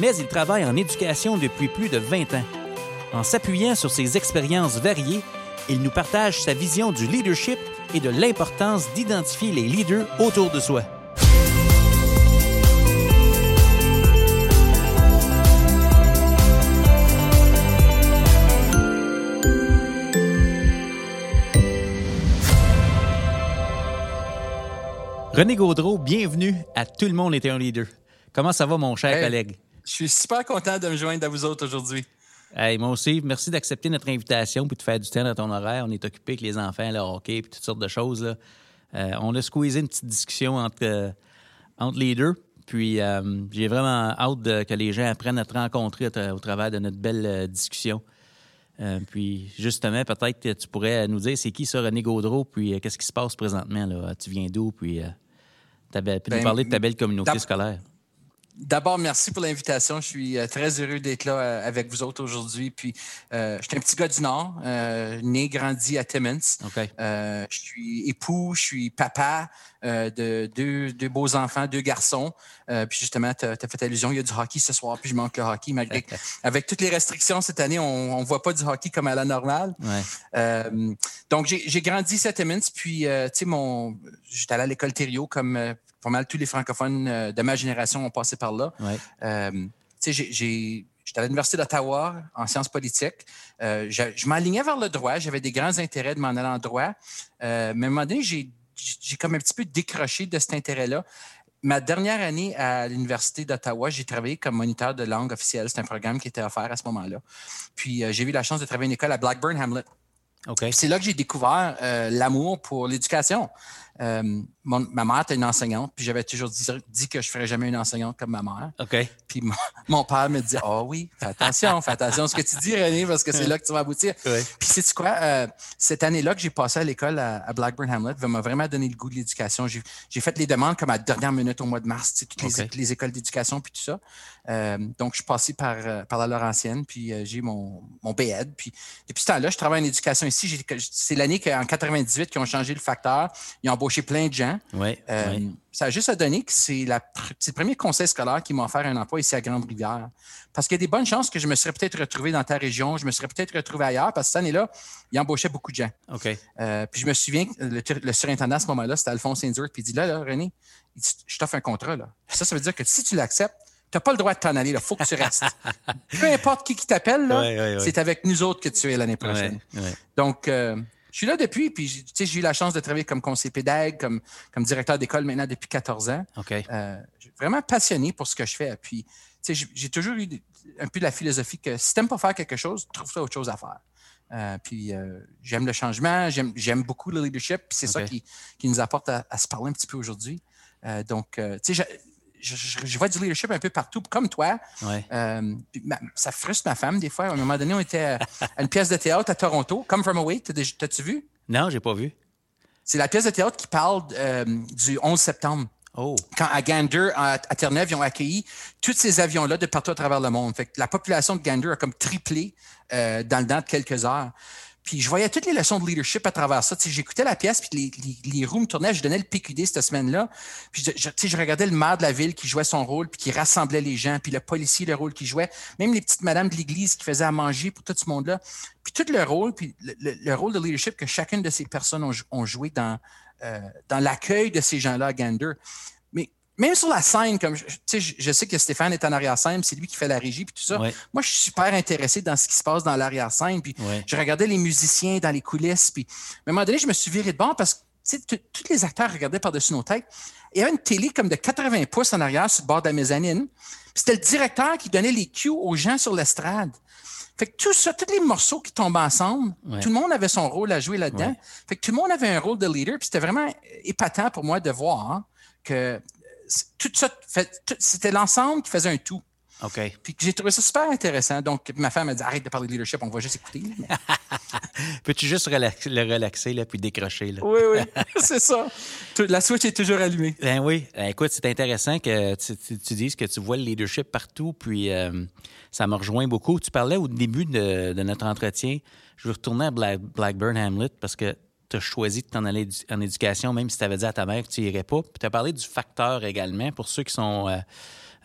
mais il travaille en éducation depuis plus de 20 ans. En s'appuyant sur ses expériences variées, il nous partage sa vision du leadership et de l'importance d'identifier les leaders autour de soi. René Gaudreau, bienvenue à Tout le monde était un leader. Comment ça va, mon cher Hey. collègue? Je suis super content de me joindre à vous autres aujourd'hui. Hey, moi aussi, merci d'accepter notre invitation puis de faire du temps dans ton horaire. On est occupé avec les enfants, le hockey et toutes sortes de choses. là. Euh, on a squeezé une petite discussion entre, euh, entre les deux. Puis euh, j'ai vraiment hâte de- que les gens apprennent à te rencontrer au, tra- au travers de notre belle euh, discussion. Puis justement, peut-être que tu pourrais nous dire c'est qui ça, René Gaudreau, puis qu'est-ce qui se passe présentement. Là? Tu viens d'où, puis ta belle- puis nous Ben, parler de ta belle communauté scolaire. D'abord, merci pour l'invitation. Je suis euh, très heureux d'être là euh, avec vous autres aujourd'hui. Puis, euh, je suis un petit gars du Nord, euh, né, grandi à Timmins. Euh, je suis époux, je suis papa de deux, deux beaux enfants, deux garçons. Puis justement, tu as, fait allusion, il y a du hockey ce soir, puis je manque le hockey. Malgré que- avec toutes les restrictions cette année, on ne voit pas du hockey comme à la normale. Ouais. Donc, j'ai grandi à Timmins, puis, tu sais, mon, j'étais allé à l'école Thériault, comme pas mal tous les francophones euh, de ma génération ont passé par là. Ouais. Euh, j'ai- j'étais à l'Université d'Ottawa en sciences politiques. Euh, je je m'alignais vers le droit. J'avais des grands intérêts de m'en aller en droit. Euh, mais à un moment donné, j'ai j'ai comme un petit peu décroché de cet intérêt-là. Ma dernière année à l'Université d'Ottawa, j'ai travaillé comme moniteur de langue officielle. C'est un programme qui était offert à ce moment-là. Puis euh, j'ai eu la chance de travailler à une école à Blackburn Hamlet. C'est là que j'ai découvert euh, l'amour pour l'éducation. Euh, mon- ma mère était une enseignante, puis j'avais toujours dit, dit que je ne ferais jamais une enseignante comme ma mère. Puis mon, mon père me dit Ah oui, fais attention, fais attention à ce que tu dis, René, parce que c'est là que tu vas aboutir. Puis sais-tu quoi? Euh, cette année-là que j'ai passé à l'école à, à Blackburn Hamlet m'a vraiment donné le goût de l'éducation. J'ai fait les demandes comme à la dernière minute au mois de mars, tu sais, toutes les écoles d'éducation, puis tout ça. Euh, donc, je suis passé par, euh, par la Laurentienne, puis euh, j'ai mon, mon BEd. Puis depuis ce temps-là, je travaille en éducation ici. C'est l'année qu'en 98 qu'ils ont changé le facteur. Ils ont embauché plein de gens. Euh, ouais. Ça a juste à donner que c'est le premier conseil scolaire qui m'a offert un emploi ici à Grande-Rivière. Parce qu'il y a des bonnes chances que je me serais peut-être retrouvé dans ta région, je me serais peut-être retrouvé ailleurs, parce que cette année-là, il embauchait beaucoup de gens. OK. Puis je me souviens que le, le surintendant à ce moment-là, c'était Alphonse Indur, puis il dit là, là, René, je t'offre un contrat. Là. Ça, ça veut dire que si tu l'acceptes, tu n'as pas le droit de t'en aller, il faut que tu restes. Peu importe qui, qui t'appelle, là, Ouais, ouais, ouais. c'est avec nous autres que tu es l'année prochaine. Donc, euh, je suis là depuis, puis j'ai- tu sais, j'ai eu la chance de travailler comme conseiller pédagogue, comme, comme directeur d'école maintenant depuis 14 ans. OK. Euh, je suis vraiment passionné pour ce que je fais. Puis, tu sais, j'ai- toujours eu un peu la philosophie que si tu n'aimes pas faire quelque chose, trouve-toi autre chose à faire. Euh, puis, euh, j'aime le changement, j'aime beaucoup le leadership, puis c'est ça qui, qui nous apporte à, à se parler un petit peu aujourd'hui. Euh, donc, euh, tu sais, je, je- vois du leadership un peu partout, comme toi. Ouais. Euh, ma- ça frustre ma femme des fois. À un moment donné, on était à, une pièce de théâtre à Toronto, Come From Away. T'as-tu vu? Non, j'ai pas vu. C'est la pièce de théâtre qui parle euh, du 11 septembre Oh. quand à Gander, à, à Terre-Neuve, ils ont accueilli tous ces avions-là de partout à travers le monde. Fait que la population de Gander a comme triplé euh, dans le temps de quelques heures. Puis je voyais toutes les leçons de leadership à travers ça. J'écoutais la pièce, puis les, roues me tournaient. Je donnais le PQD cette semaine-là. Puis je, regardais le maire de la ville qui jouait son rôle, puis qui rassemblait les gens, puis le policier, le rôle qu'il jouait. Même les petites madames de l'église qui faisaient à manger pour tout ce monde-là. Puis tout le rôle, puis le, le- le rôle de leadership que chacune de ces personnes ont joué dans, euh, dans l'accueil de ces gens-là à Gander. Même sur la scène, comme je, je, je sais que Stéphane est en arrière-scène, c'est lui qui fait la régie puis tout ça. Ouais. Moi, je suis super intéressé dans ce qui se passe dans l'arrière-scène. Puis Ouais. je regardais les musiciens dans les coulisses. Puis à un moment donné, je me suis viré de bord parce que tous les acteurs regardaient par-dessus nos têtes. Il y avait une télé comme de 80 pouces en arrière sur le bord de la mezzanine. C'était le directeur qui donnait les cues aux gens sur l'estrade. Fait que tout ça, tous les morceaux qui tombent ensemble, Ouais. tout le monde avait son rôle à jouer là-dedans. Ouais. Fait que tout le monde avait un rôle de leader. Puis c'était vraiment épatant pour moi de voir hein, que tout ça, c'était l'ensemble qui faisait un tout. OK. Puis j'ai trouvé ça super intéressant. Donc, ma femme m'a dit arrête de parler de leadership, on va juste écouter. Peux-tu juste le relaxer, là, puis décrocher? Là? Oui, oui, c'est ça. La switch est toujours allumée. Ben oui. Ben, écoute, c'est intéressant que tu, dises que tu vois le leadership partout, puis euh, ça me rejoint beaucoup. Tu parlais au début de, notre entretien, je veux retourner à Blackburn Hamlet parce que tu as choisi de t'en aller en éducation, même si tu avais dit à ta mère que tu n'irais pas. Puis tu as parlé du facteur également, pour ceux qui sont euh,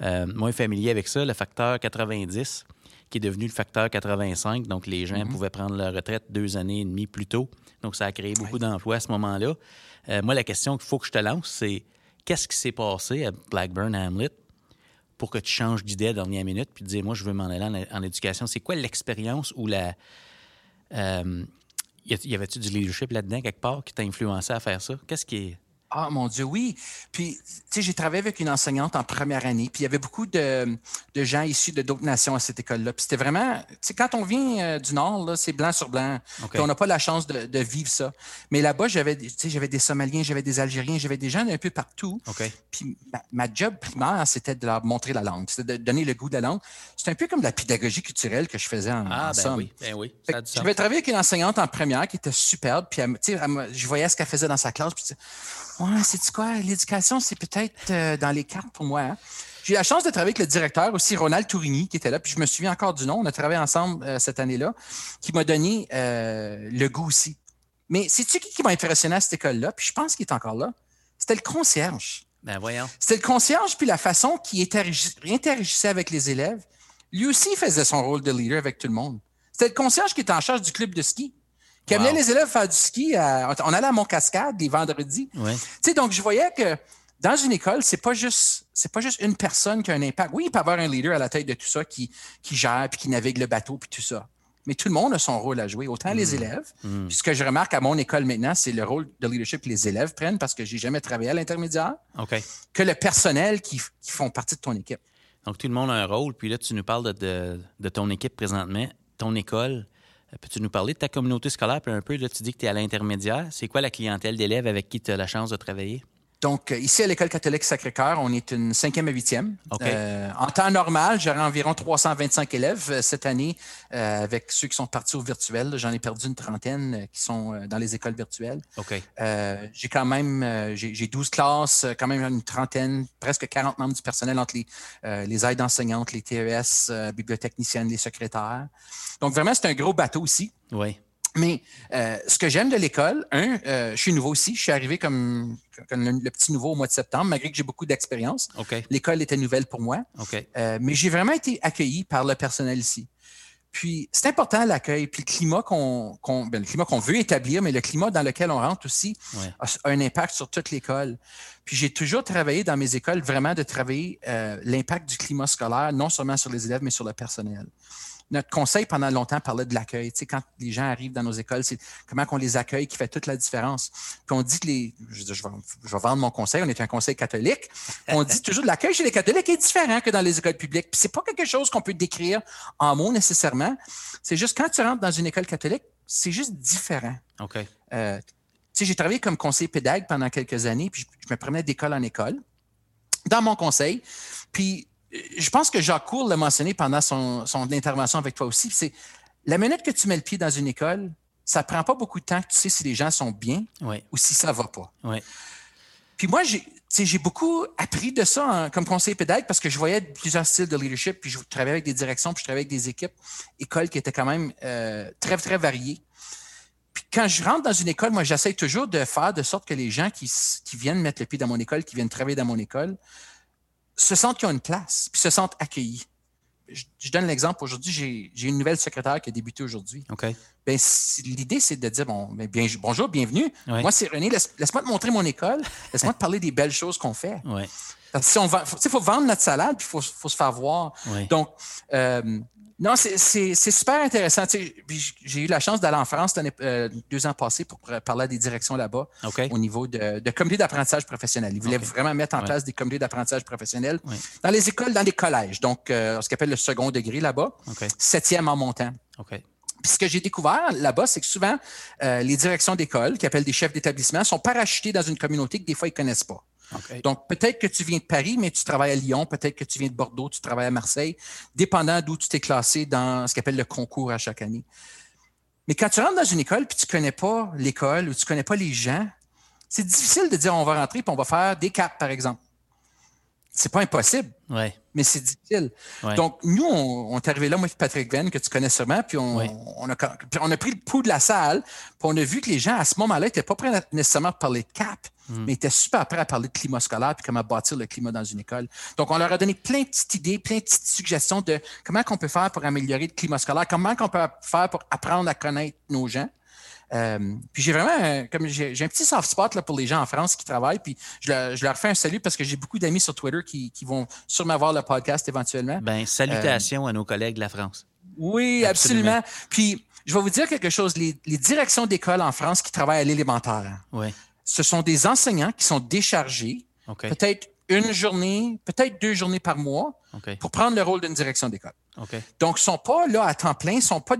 euh, moins familiers avec ça, le facteur 90 qui est devenu le facteur 85. Donc, les gens mm-hmm. pouvaient prendre leur retraite deux années et demie plus tôt. Donc, ça a créé beaucoup d'emplois à ce moment-là. Euh, moi, la question qu'il faut que je te lance, c'est qu'est-ce qui s'est passé à Blackburn Hamlet pour que tu changes d'idée à la dernière minute puis te dire, moi, je veux m'en aller en, éducation? C'est quoi l'expérience ou la. Euh, y avait-tu du leadership là-dedans quelque part qui t'a influencé à faire ça? Qu'est-ce qui est. Ah, mon Dieu, oui. Puis, tu sais, j'ai travaillé avec une enseignante en première année, puis il y avait beaucoup de, gens issus de d'autres nations à cette école-là. Puis c'était vraiment, tu sais, quand on vient euh, du Nord, là, c'est blanc sur blanc. Puis on n'a pas la chance de, vivre ça. Mais là-bas, j'avais, tu sais, j'avais des Somaliens, j'avais des Algériens, j'avais des gens d'un peu partout. Puis ma, job primaire, c'était de leur montrer la langue, c'était de donner le goût de la langue. C'est un peu comme de la pédagogie culturelle que je faisais en, ah, ben Oui, ben oui. J'avais travaillé avec une enseignante en première qui était superbe, puis tu sais, je voyais ce qu'elle faisait dans sa classe, puis Ouais, c'est quoi? L'éducation, c'est peut-être euh, dans les cartes pour moi. Hein. J'ai eu la chance de travailler avec le directeur aussi, Ronald Tourigny, qui était là. Puis je me souviens encore du nom. On a travaillé ensemble euh, cette année-là, qui m'a donné euh, le goût aussi. Mais c'est-tu qui, qui m'a impressionné à cette école-là? Puis je pense qu'il est encore là. C'était le concierge. Ben voyons. C'était le concierge, puis la façon qu'il interagissait avec les élèves. Lui aussi faisait son rôle de leader avec tout le monde. C'était le concierge qui était en charge du club de ski qui amenait les élèves faire du ski. on allait à Montcascade les vendredis. sais, donc, je voyais que dans une école, c'est pas juste c'est pas juste une personne qui a un impact. Oui, il peut y avoir un leader à la tête de tout ça qui, qui gère puis qui navigue le bateau puis tout ça. Mais tout le monde a son rôle à jouer, autant les mm. élèves. Mm. Puis ce que je remarque à mon école maintenant, c'est le rôle de leadership que les élèves prennent parce que j'ai jamais travaillé à l'intermédiaire. Que le personnel qui, qui, font partie de ton équipe. Donc tout le monde a un rôle. Puis là, tu nous parles de, de ton équipe présentement, ton école. Peux-tu nous parler de ta communauté scolaire un peu? Là, tu dis que tu es à l'intermédiaire. C'est quoi la clientèle d'élèves avec qui tu as la chance de travailler? Donc, euh, ici à l'École catholique Sacré-Cœur, on est une cinquième à huitième. Euh, en temps normal, j'aurais environ 325 élèves euh, cette année avec ceux qui sont partis au virtuel. J'en ai perdu une trentaine qui sont dans les écoles virtuelles. j'ai quand même j'ai 12 classes, quand même une trentaine, presque 40 membres du personnel entre les, les aides enseignantes, les TES, bibliotechniciennes, les secrétaires. Donc, vraiment, c'est un gros bateau aussi. Oui. Mais euh, ce que j'aime de l'école, un, euh, je suis nouveau aussi. Je suis arrivé comme, le, petit nouveau au mois de septembre, malgré que j'ai beaucoup d'expérience. L'école était nouvelle pour moi. Euh, mais j'ai vraiment été accueilli par le personnel ici. Puis c'est important l'accueil, puis le climat qu'on ben, le climat qu'on veut établir, mais le climat dans lequel on rentre aussi a, un impact sur toute l'école. Puis j'ai toujours travaillé dans mes écoles vraiment de travailler l'impact du climat scolaire, non seulement sur les élèves, mais sur le personnel notre conseil pendant longtemps parlait de l'accueil. Tu sais, quand les gens arrivent dans nos écoles, c'est comment on les accueille qui fait toute la différence. Puis on dit que les. Je, je, vais, vendre mon conseil, on est un conseil catholique. On dit toujours que l'accueil chez les catholiques est différent que dans les écoles publiques. Puis c'est pas quelque chose qu'on peut décrire en mots nécessairement. C'est juste quand tu rentres dans une école catholique, c'est juste différent. OK. Euh, tu sais, j'ai travaillé comme conseiller pédagogue pendant quelques années, puis je, je me promenais d'école en école dans mon conseil. Puis je pense que Jacques Cour l'a mentionné pendant son, intervention avec toi aussi. C'est la minute que tu mets le pied dans une école, ça prend pas beaucoup de temps que tu sais si les gens sont bien ou si ça va pas. Puis moi, j'ai beaucoup appris de ça comme conseiller pédagogue parce que je voyais plusieurs styles de leadership, puis je travaillais avec des directions, puis je travaillais avec des équipes, écoles qui étaient quand même euh, très, très variées. Puis quand je rentre dans une école, moi, j'essaie toujours de faire de sorte que les gens qui, qui viennent mettre le pied dans mon école, qui viennent travailler dans mon école, se sentent qu'ils ont une place, puis se sentent accueillis. Je, donne l'exemple. Aujourd'hui, j'ai une nouvelle secrétaire qui a débuté aujourd'hui. OK. Ben, L'idée, c'est de dire bon, ben, bien, bonjour, bienvenue. Moi, c'est René. Laisse-moi te montrer mon école. Laisse-moi te parler des belles choses qu'on fait. Ouais. Parce que si on il faut, vendre notre salade, puis il faut, faut, se faire voir. Donc, euh, non, c'est super intéressant. J'ai eu la chance d'aller en France euh, deux ans passés pour parler des directions là-bas au niveau de, de comité d'apprentissage professionnel. Ils voulaient vraiment mettre en place des comités d'apprentissage professionnel dans les écoles, dans les collèges, donc euh, ce qu'on appelle le second degré là-bas, septième en montant. Puis ce que j'ai découvert là-bas, c'est que souvent, euh, les directions d'école, qui appellent des chefs d'établissement, sont parachutées dans une communauté que des fois, ils ne connaissent pas. Donc, peut-être que tu viens de Paris, mais tu travailles à Lyon, peut-être que tu viens de Bordeaux, tu travailles à Marseille, dépendant d'où tu t'es classé dans ce qu'on appelle le concours à chaque année. Mais quand tu rentres dans une école puis tu ne connais pas l'école ou tu ne connais pas les gens, c'est difficile de dire on va rentrer et on va faire des capes, par exemple. C'est pas impossible, mais c'est difficile. Donc, nous, on, est arrivé là, moi et Patrick Venn, que tu connais sûrement, puis on, a, on a pris le pouls de la salle, puis on a vu que les gens, à ce moment-là, n'étaient pas prêts nécessairement à parler de cap, hmm. mais étaient super prêts à parler de climat scolaire puis comment bâtir le climat dans une école. Donc, on leur a donné plein de petites idées, plein de petites suggestions de comment on peut faire pour améliorer le climat scolaire, comment on peut faire pour apprendre à connaître nos gens. Euh, puis j'ai vraiment, comme j'ai un petit soft spot là, pour les gens en France qui travaillent, puis je, leur fais un salut parce que j'ai beaucoup d'amis sur Twitter qui, vont sûrement voir le podcast éventuellement. Ben, salutations à nos collègues de la France. Oui, absolument. Puis je vais vous dire quelque chose. Les, directions d'école en France qui travaillent à l'élémentaire, ce sont des enseignants qui sont déchargés, peut-être une journée, peut-être deux journées par mois, pour prendre le rôle d'une direction d'école. Donc, ils ne sont pas là à temps plein, ils ne sont pas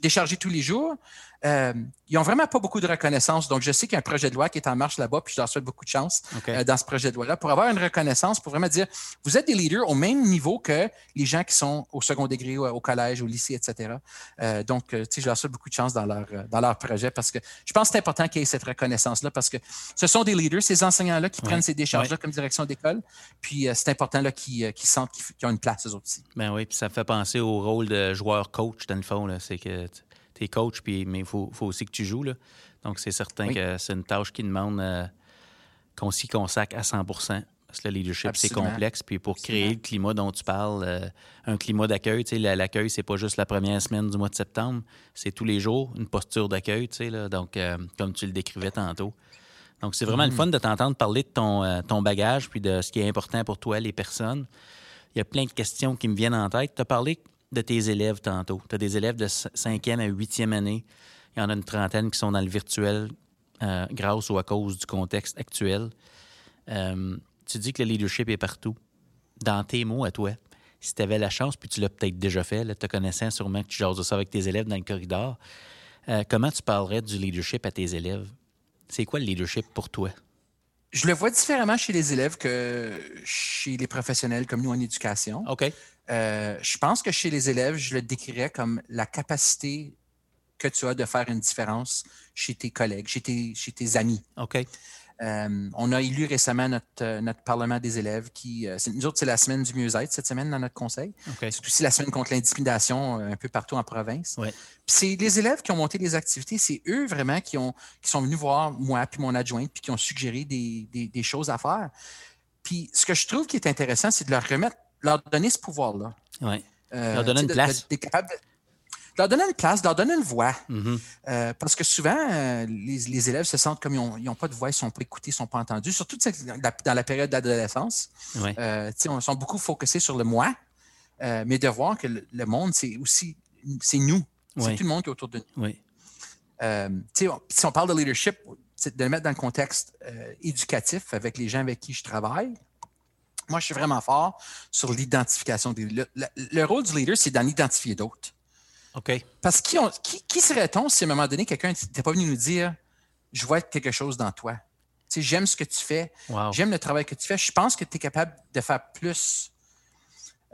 déchargés tous les jours. Euh, ils n'ont vraiment pas beaucoup de reconnaissance. Donc, je sais qu'il y a un projet de loi qui est en marche là-bas, puis je leur souhaite beaucoup de chance euh, dans ce projet de loi-là pour avoir une reconnaissance, pour vraiment dire vous êtes des leaders au même niveau que les gens qui sont au second degré, au, collège, au lycée, etc. Euh, donc, tu sais, je leur souhaite beaucoup de chance dans leur, dans leur projet parce que je pense que c'est important qu'il y ait cette reconnaissance-là parce que ce sont des leaders, ces enseignants-là qui prennent ces décharges-là comme direction d'école. Puis, c'est important qu'ils sentent qu'ils ont une place, eux autres aussi. Ben oui, puis ça me fait penser au rôle de joueur-coach, dans le fond. C'est que tu coach, puis, mais il faut, aussi que tu joues. Là. Donc, c'est certain que c'est une tâche qui demande euh, qu'on s'y consacre à 100% parce que le leadership, c'est complexe. Puis pour créer le climat dont tu parles, euh, un climat d'accueil, tu sais, l'accueil, c'est pas juste la première semaine du mois de septembre, c'est tous les jours une posture d'accueil, tu sais, là, donc, euh, comme tu le décrivais tantôt. Donc, c'est vraiment le mm-hmm. fun de t'entendre parler de ton, ton bagage puis de ce qui est important pour toi, les personnes. Il y a plein de questions qui me viennent en tête. Tu as parlé de tes élèves tantôt. Tu as des élèves de 5e à 8e année. Il y en a une trentaine qui sont dans le virtuel euh, grâce ou à cause du contexte actuel. Euh, tu dis que le leadership est partout. Dans tes mots à toi, si tu avais la chance, puis tu l'as peut-être déjà fait, là, te connaissant sûrement que tu jases ça avec tes élèves dans le corridor, euh, comment tu parlerais du leadership à tes élèves? C'est quoi le leadership pour toi? Je le vois différemment chez les élèves que chez les professionnels comme nous en éducation. OK. Euh, je pense que chez les élèves, je le décrirais comme la capacité que tu as de faire une différence chez tes collègues, chez tes, chez tes amis. OK. Euh, on a élu récemment notre, euh, notre Parlement des élèves qui. nous autres, c'est la semaine du mieux-être cette semaine dans notre conseil. C'est aussi la semaine contre l'intimidation un peu partout en province. Ouais. c'est les élèves qui ont monté les activités, c'est eux vraiment qui, ont, qui sont venus voir moi puis mon adjointe puis qui ont suggéré des, des, des choses à faire. Puis ce que je trouve qui est intéressant, c'est de leur remettre leur donner ce pouvoir-là. Euh, leur donner une place. Leur donner une place, leur donner une voix. Mm-hmm. Euh, parce que souvent, euh, les, élèves se sentent comme ils n'ont pas de voix, ils ne sont pas écoutés, ils ne sont pas entendus, surtout dans la période d'adolescence. Oui. on sont beaucoup focusés sur le moi, mais de voir que le, monde, c'est aussi c'est nous. C'est tout le monde qui est autour de nous. Oui. si on parle de leadership, c'est de le mettre dans le contexte éducatif avec les gens avec qui je travaille. Moi, je suis vraiment fort sur l'identification. Le, le, rôle du leader, c'est d'en identifier d'autres. OK. Parce qui, qui, serait-on si à un moment donné, quelqu'un n'était pas venu nous dire Je vois quelque chose dans toi? Tu sais, j'aime ce que tu fais, j'aime le travail que tu fais. Je pense que tu es capable de faire plus.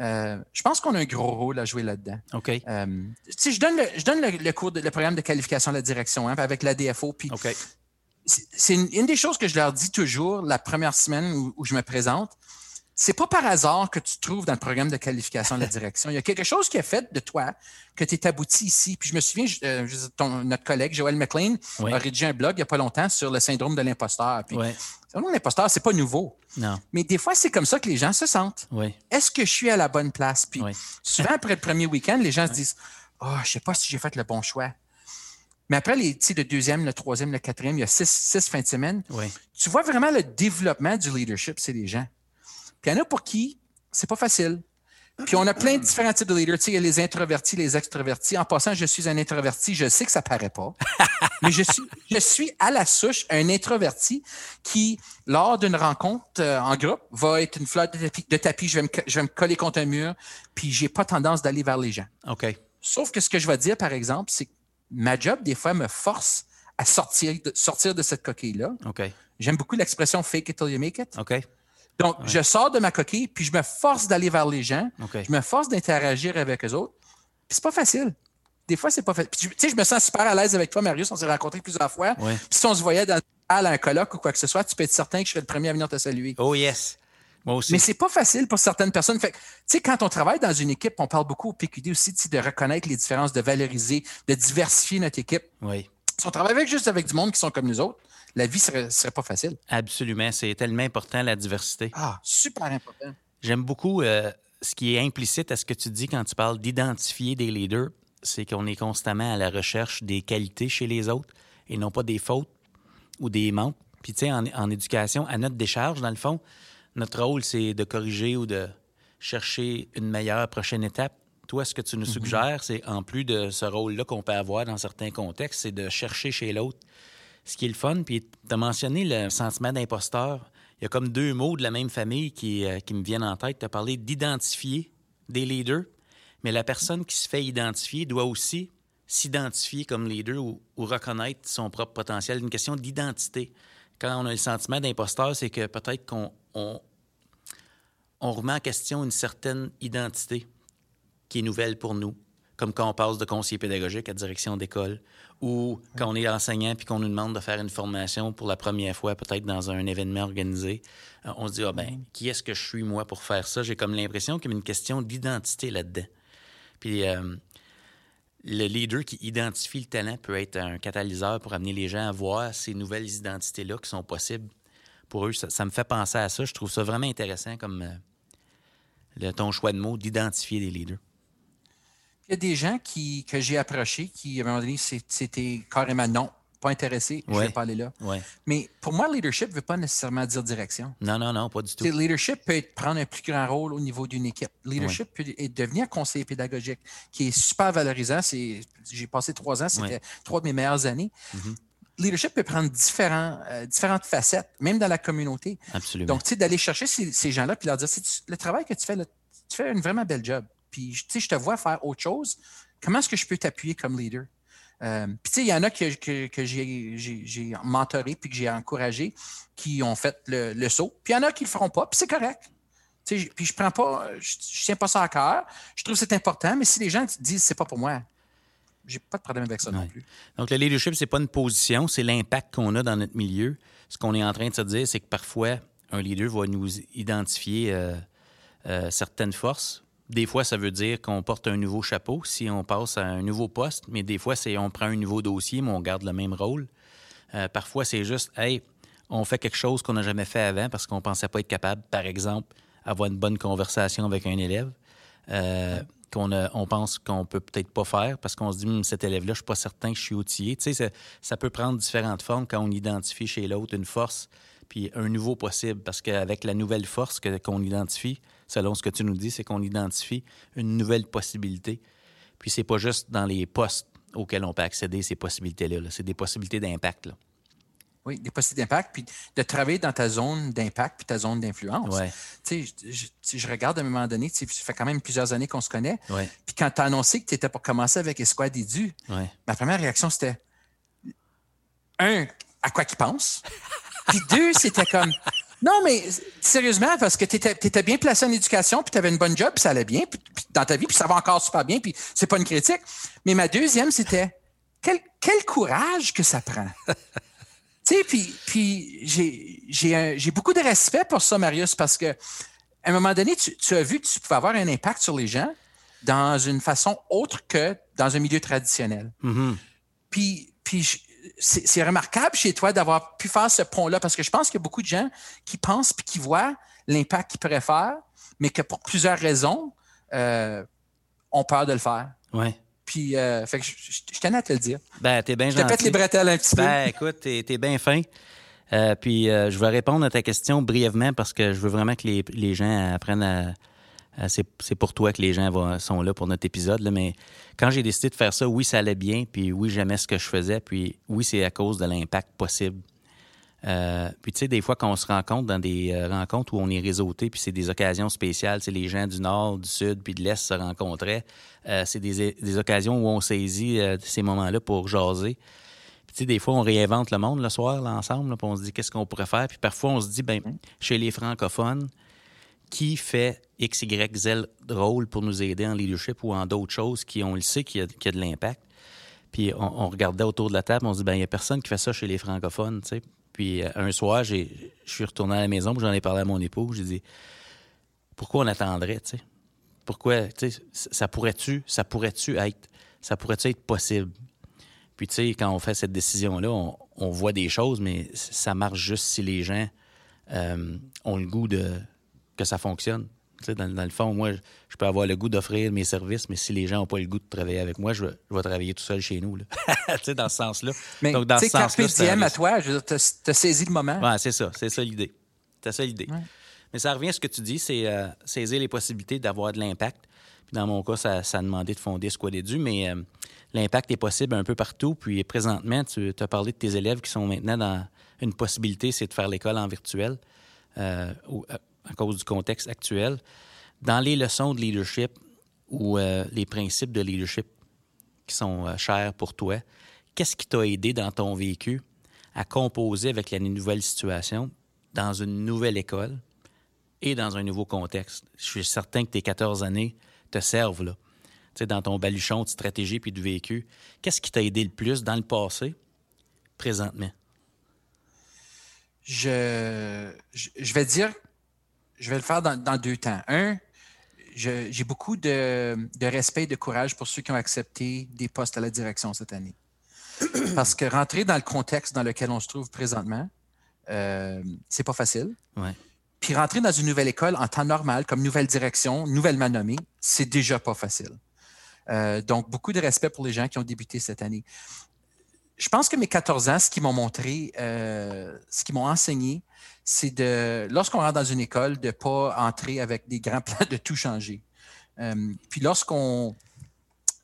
Euh, je pense qu'on a un gros rôle à jouer là-dedans. OK. Euh, je donne, le, je donne le, cours, de, le programme de qualification de la direction hein, avec l'ADFO. Puis C'est une, des choses que je leur dis toujours la première semaine où, où je me présente c'est pas par hasard que tu te trouves dans le programme de qualification de la direction. Il y a quelque chose qui est fait de toi que tu es abouti ici. Puis je me souviens, euh, notre collègue Joël McLean a rédigé un blog il n'y a pas longtemps sur le syndrome de l'imposteur. Puis, oui. Le syndrome de l'imposteur, c'est pas nouveau. Non. Mais des fois, c'est comme ça que les gens se sentent. Oui. Est-ce que je suis à la bonne place? Puis souvent, après le premier week-end, les gens se disent Oh, je sais pas si j'ai fait le bon choix. Mais après, les, le deuxième, le troisième, le quatrième, il y a six, six fins de semaine. Tu vois vraiment le développement du leadership, c'est les gens. Puis il y en a pour qui c'est pas facile. Puis on a plein de différents types de leaders. Tu sais, il y a les introvertis, les extrovertis. En passant, je suis un introverti. Je sais que ça paraît pas. mais je suis, je suis à la souche un introverti qui, lors d'une rencontre euh, en groupe, va être une flotte de tapis. Je, vais me, je vais me coller contre un mur. Puis j'ai pas tendance d'aller vers les gens. OK. Sauf que ce que je vais dire, par exemple, c'est que ma job, des fois, me force à sortir de, sortir de cette coquille-là. OK. J'aime beaucoup l'expression fake it till you make it. OK. Donc, je sors de ma coquille, puis je me force d'aller vers les gens. OK. Je me force d'interagir avec eux autres. Puis c'est pas facile. Des fois, c'est pas facile. Puis, tu sais, je me sens super à l'aise avec toi, Marius. On s'est rencontrés plusieurs fois. Ouais. Puis si on se voyait dans à un colloque ou quoi que ce soit, tu peux être certain que je serais le premier à venir te saluer. Oh yes. Moi aussi. Mais c'est pas facile pour certaines personnes. Fait que, tu sais, quand on travaille dans une équipe, on parle beaucoup au PQD aussi de reconnaître les différences, de valoriser, de diversifier notre équipe. Oui. Si on travaille avec, juste avec du monde qui sont comme nous autres, la vie serait, serait pas facile. Absolument. C'est tellement important, la diversité. Ah, super important. J'aime beaucoup euh, ce qui est implicite à ce que tu dis quand tu parles d'identifier des leaders. C'est qu'on est constamment à la recherche des qualités chez les autres et non pas des fautes ou des manques. Puis, tu sais, en, en éducation, à notre décharge, dans le fond, notre rôle, c'est de corriger ou de chercher une meilleure prochaine étape. Toi, ce que tu nous suggères, c'est en plus de ce rôle-là qu'on peut avoir dans certains contextes, c'est de chercher chez l'autre ce qui est le fun. Puis, tu as mentionné le sentiment d'imposteur. Il y a comme deux mots de la même famille qui, euh, qui me viennent en tête. Tu as parlé d'identifier des leaders, mais la personne qui se fait identifier doit aussi s'identifier comme leader ou, reconnaître son propre potentiel. Une question d'identité. Quand on a le sentiment d'imposteur, c'est que peut-être qu'on on, on remet en question une certaine identité qui est nouvelle pour nous, comme quand on passe de conseiller pédagogique à direction d'école, ou quand on est enseignant puis qu'on nous demande de faire une formation pour la première fois, peut-être dans un événement organisé, euh, on se dit, ah ben, qui est-ce que je suis, moi, pour faire ça? J'ai comme l'impression qu'il y a une question d'identité là-dedans. Puis euh, le leader qui identifie le talent peut être un catalyseur pour amener les gens à voir ces nouvelles identités-là qui sont possibles pour eux. Ça, ça me fait penser à ça. Je trouve ça vraiment intéressant comme euh, le, ton choix de mots d'identifier des leaders. Il y a des gens qui, que j'ai approchés qui, à un moment donné, c'était carrément non, pas intéressé, je ne vais pas aller là. Ouais. Mais pour moi, leadership ne veut pas nécessairement dire direction. Non, non, non, pas du tout. Leadership peut être prendre un plus grand rôle au niveau d'une équipe. Leadership peut être devenir conseiller pédagogique, qui est super valorisant. C'est, j'ai passé trois ans, c'était trois de mes meilleures années. Leadership peut prendre différents, euh, différentes facettes, même dans la communauté. Absolument. Donc, tu sais, d'aller chercher ces, ces gens-là puis leur dire, le travail que tu fais, là, tu fais une vraiment belle job. Puis, tu sais, je te vois faire autre chose. Comment est-ce que je peux t'appuyer comme leader? Euh, puis, tu sais, il y en a que, que, que j'ai, mentoré puis que j'ai encouragé qui ont fait le, le saut. Puis, il y en a qui le feront pas, puis c'est correct. Puis, je prends pas, je, je tiens pas ça à cœur. Je trouve que c'est important, mais si les gens disent c'est pas pour moi, j'ai pas de problème avec ça non plus. Donc, le leadership, c'est pas une position, c'est l'impact qu'on a dans notre milieu. Ce qu'on est en train de se dire, c'est que parfois, un leader va nous identifier euh, euh, certaines forces. Des fois, ça veut dire qu'on porte un nouveau chapeau si on passe à un nouveau poste, mais des fois, c'est on prend un nouveau dossier, mais on garde le même rôle. Euh, parfois, c'est juste, hey, on fait quelque chose qu'on n'a jamais fait avant parce qu'on pensait pas être capable, par exemple, avoir une bonne conversation avec un élève. euh, qu'on pense qu'on peut peut-être pas faire parce qu'on se dit, Hum, cet élève-là, je suis pas certain je suis outillé. Tu sais, ça, peut prendre différentes formes quand on identifie chez l'autre une force puis un nouveau possible. Parce qu'avec la nouvelle force qu'on identifie, selon ce que tu nous dis, c'est qu'on identifie une nouvelle possibilité. Puis c'est pas juste dans les postes auxquels on peut accéder ces possibilités-là. là. C'est des possibilités d'impact. Oui, des possibilités d'impact, puis de travailler dans ta zone d'impact puis ta zone d'influence. Ouais. Tu sais, je, je regarde à un moment donné, tu sais, ça fait quand même plusieurs années qu'on se connaît. Ouais. Puis quand tu as annoncé que tu étais pour commencer avec Esquad Edu, Ouais. ma première réaction, c'était un, à quoi qu'ils pensent? Puis deux, c'était comme non, mais sérieusement, parce que tu étais, bien placé en éducation, puis tu avais une bonne job, puis ça allait bien puis- puis dans ta vie, puis ça va encore super bien, puis c'est pas une critique. Mais ma deuxième, c'était quel, quel courage que ça prend. Tu sais, puis, puis j'ai, beaucoup de respect pour ça, Marius, parce que à un moment donné, tu, tu as vu que tu pouvais avoir un impact sur les gens dans une façon autre que dans un milieu traditionnel. Mhm. Puis, puis je- c'est, remarquable chez toi d'avoir pu faire ce pont-là, parce que je pense qu'il y a beaucoup de gens qui pensent puis qui voient l'impact qu'ils pourraient faire, mais que pour plusieurs raisons, euh, ont peur de le faire. Ouais. Puis, euh, fait que je, je, je tenais à te le dire. Ben, t'es bien Je te pète gentil. les bretelles un petit peu. Ben, écoute, t'es, t'es bien fin. Euh, puis euh, je vais répondre à ta question brièvement parce que je veux vraiment que les, les gens apprennent à. À- c'est, pour toi que les gens sont là pour notre épisode. Là, mais quand j'ai décidé de faire ça, oui, ça allait bien. Puis oui, j'aimais ce que je faisais. Puis oui, c'est à cause de l'impact possible. Euh, puis tu sais, des fois, quand on se rencontre dans des euh, rencontres où on est réseauté, puis c'est des occasions spéciales, c'est les gens du Nord, du Sud, puis de l'Est se rencontraient. euh, c'est des, des occasions où on saisit euh, ces moments-là pour jaser. Puis, tu tu sais, des fois, on réinvente le monde le soir, là, ensemble, puis on se dit qu'est-ce qu'on pourrait faire? Puis parfois, on se dit, ben, chez les francophones, qui fait X, Y, Z rôle pour nous aider en leadership ou en d'autres choses qui, on le sait, qui a, a de l'impact. Puis on, regardait autour de la table, on se dit, ben, il n'y a personne qui fait ça chez les francophones, tu sais. Puis euh, un soir, je suis retourné à la maison, j'en ai parlé à mon époux, j'ai dit, pourquoi on attendrait, tu sais? Pourquoi, tu sais, ça pourrait-tu, ça pourrait-tu être, ça pourrait-tu être possible? Puis, tu sais, quand on fait cette décision-là, on, voit des choses, mais ça marche juste si les gens euh, ont le goût de que ça fonctionne. Dans, dans, le fond, moi, je peux avoir le goût d'offrir mes services, mais si les gens n'ont pas le goût de travailler avec moi, je vais, travailler tout seul chez nous. dans ce sens-là. Mais Donc, dans ce sens-là. à toi, tu as, saisi le moment. Ouais, c'est ça. C'est ça l'idée. C'est ça l'idée. Mais ça revient à ce que tu dis, c'est euh, saisir les possibilités d'avoir de l'impact. Puis dans mon cas, ça, ça a demandé de fonder dû, mais euh, l'impact est possible un peu partout. Puis présentement, tu as parlé de tes élèves qui sont maintenant dans une possibilité, c'est de faire l'école en virtuel. Euh, à cause du contexte actuel, dans les leçons de leadership ou euh, les principes de leadership qui sont euh, chers pour toi, qu'est-ce qui t'a aidé dans ton vécu à composer avec la nouvelle situation dans une nouvelle école et dans un nouveau contexte? Je suis certain que tes 14 années te servent là. Tu sais, dans ton baluchon de stratégie puis de vécu. Qu'est-ce qui t'a aidé le plus dans le passé, présentement? Je, je vais dire je vais le faire dans, deux temps. Un, j'ai beaucoup de, respect et de courage pour ceux qui ont accepté des postes à la direction cette année. Parce que rentrer dans le contexte dans lequel on se trouve présentement, euh, c'est pas facile. Puis rentrer dans une nouvelle école en temps normal, comme nouvelle direction, nouvellement nommée, c'est déjà pas facile. Euh, donc, beaucoup de respect pour les gens qui ont débuté cette année. Je pense que mes 14 ans, ce qu'ils m'ont montré, euh, ce qu'ils m'ont enseigné, c'est de, lorsqu'on rentre dans une école, de ne pas entrer avec des grands plans de tout changer. Euh, puis lorsqu'on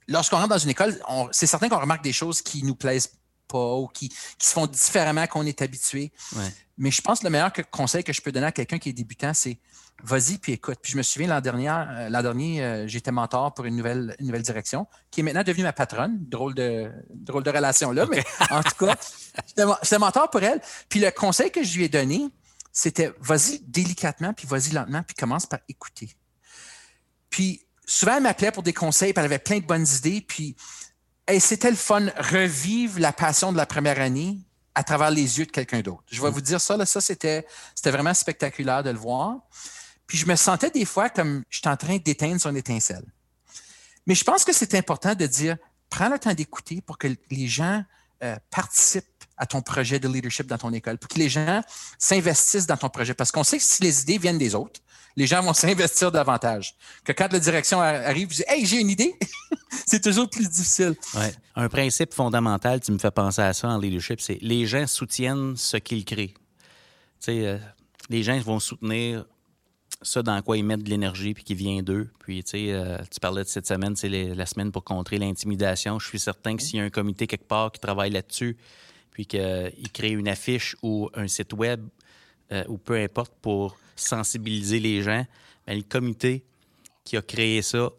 lorsqu'on rentre dans une école, c'est certain qu'on remarque des choses qui nous plaisent pas ou qui, se font différemment qu'on est habitué. Mais je pense que le meilleur conseil que je peux donner à quelqu'un qui est débutant, c'est vas-y puis écoute. Puis je me souviens l'an dernier, euh, l'an dernier euh, j'étais mentor pour une nouvelle, nouvelle direction qui est maintenant devenue ma patronne. Drôle de, drôle de relation là, mais en tout cas, j'étais mentor pour elle. Puis le conseil que je lui ai donné, c'était vas-y délicatement, puis vas-y lentement, puis commence par écouter. Puis souvent, elle m'appelait pour des conseils, puis elle avait plein de bonnes idées, puis c'était le fun, revivre la passion de la première année à travers les yeux de quelqu'un d'autre. Je vais mm. vous dire ça, là, ça, c'était, c'était vraiment spectaculaire de le voir. Puis je me sentais des fois comme j'étais en train d'éteindre son étincelle. Mais je pense que c'est important de dire, prends le temps d'écouter pour que les gens euh, participent à ton projet de leadership dans ton école, pour que les gens s'investissent dans ton projet. Parce qu'on sait que si les idées viennent des autres, les gens vont s'investir davantage. Que quand la direction arrive, vous dites Hey, j'ai une idée, c'est toujours plus difficile. Ouais. Un principe fondamental, tu me fais penser à ça en leadership, c'est les gens soutiennent ce qu'ils créent. Tu euh, les gens vont soutenir ça dans quoi ils mettent de l'énergie puis qui vient d'eux. Puis, tu euh, tu parlais de cette semaine, c'est la semaine pour contrer l'intimidation. Je suis certain que s'il y a un comité quelque part qui travaille là-dessus, puis qu'il crée une affiche ou un site web euh, ou peu importe pour sensibiliser les gens, bien, le comité qui a créé ça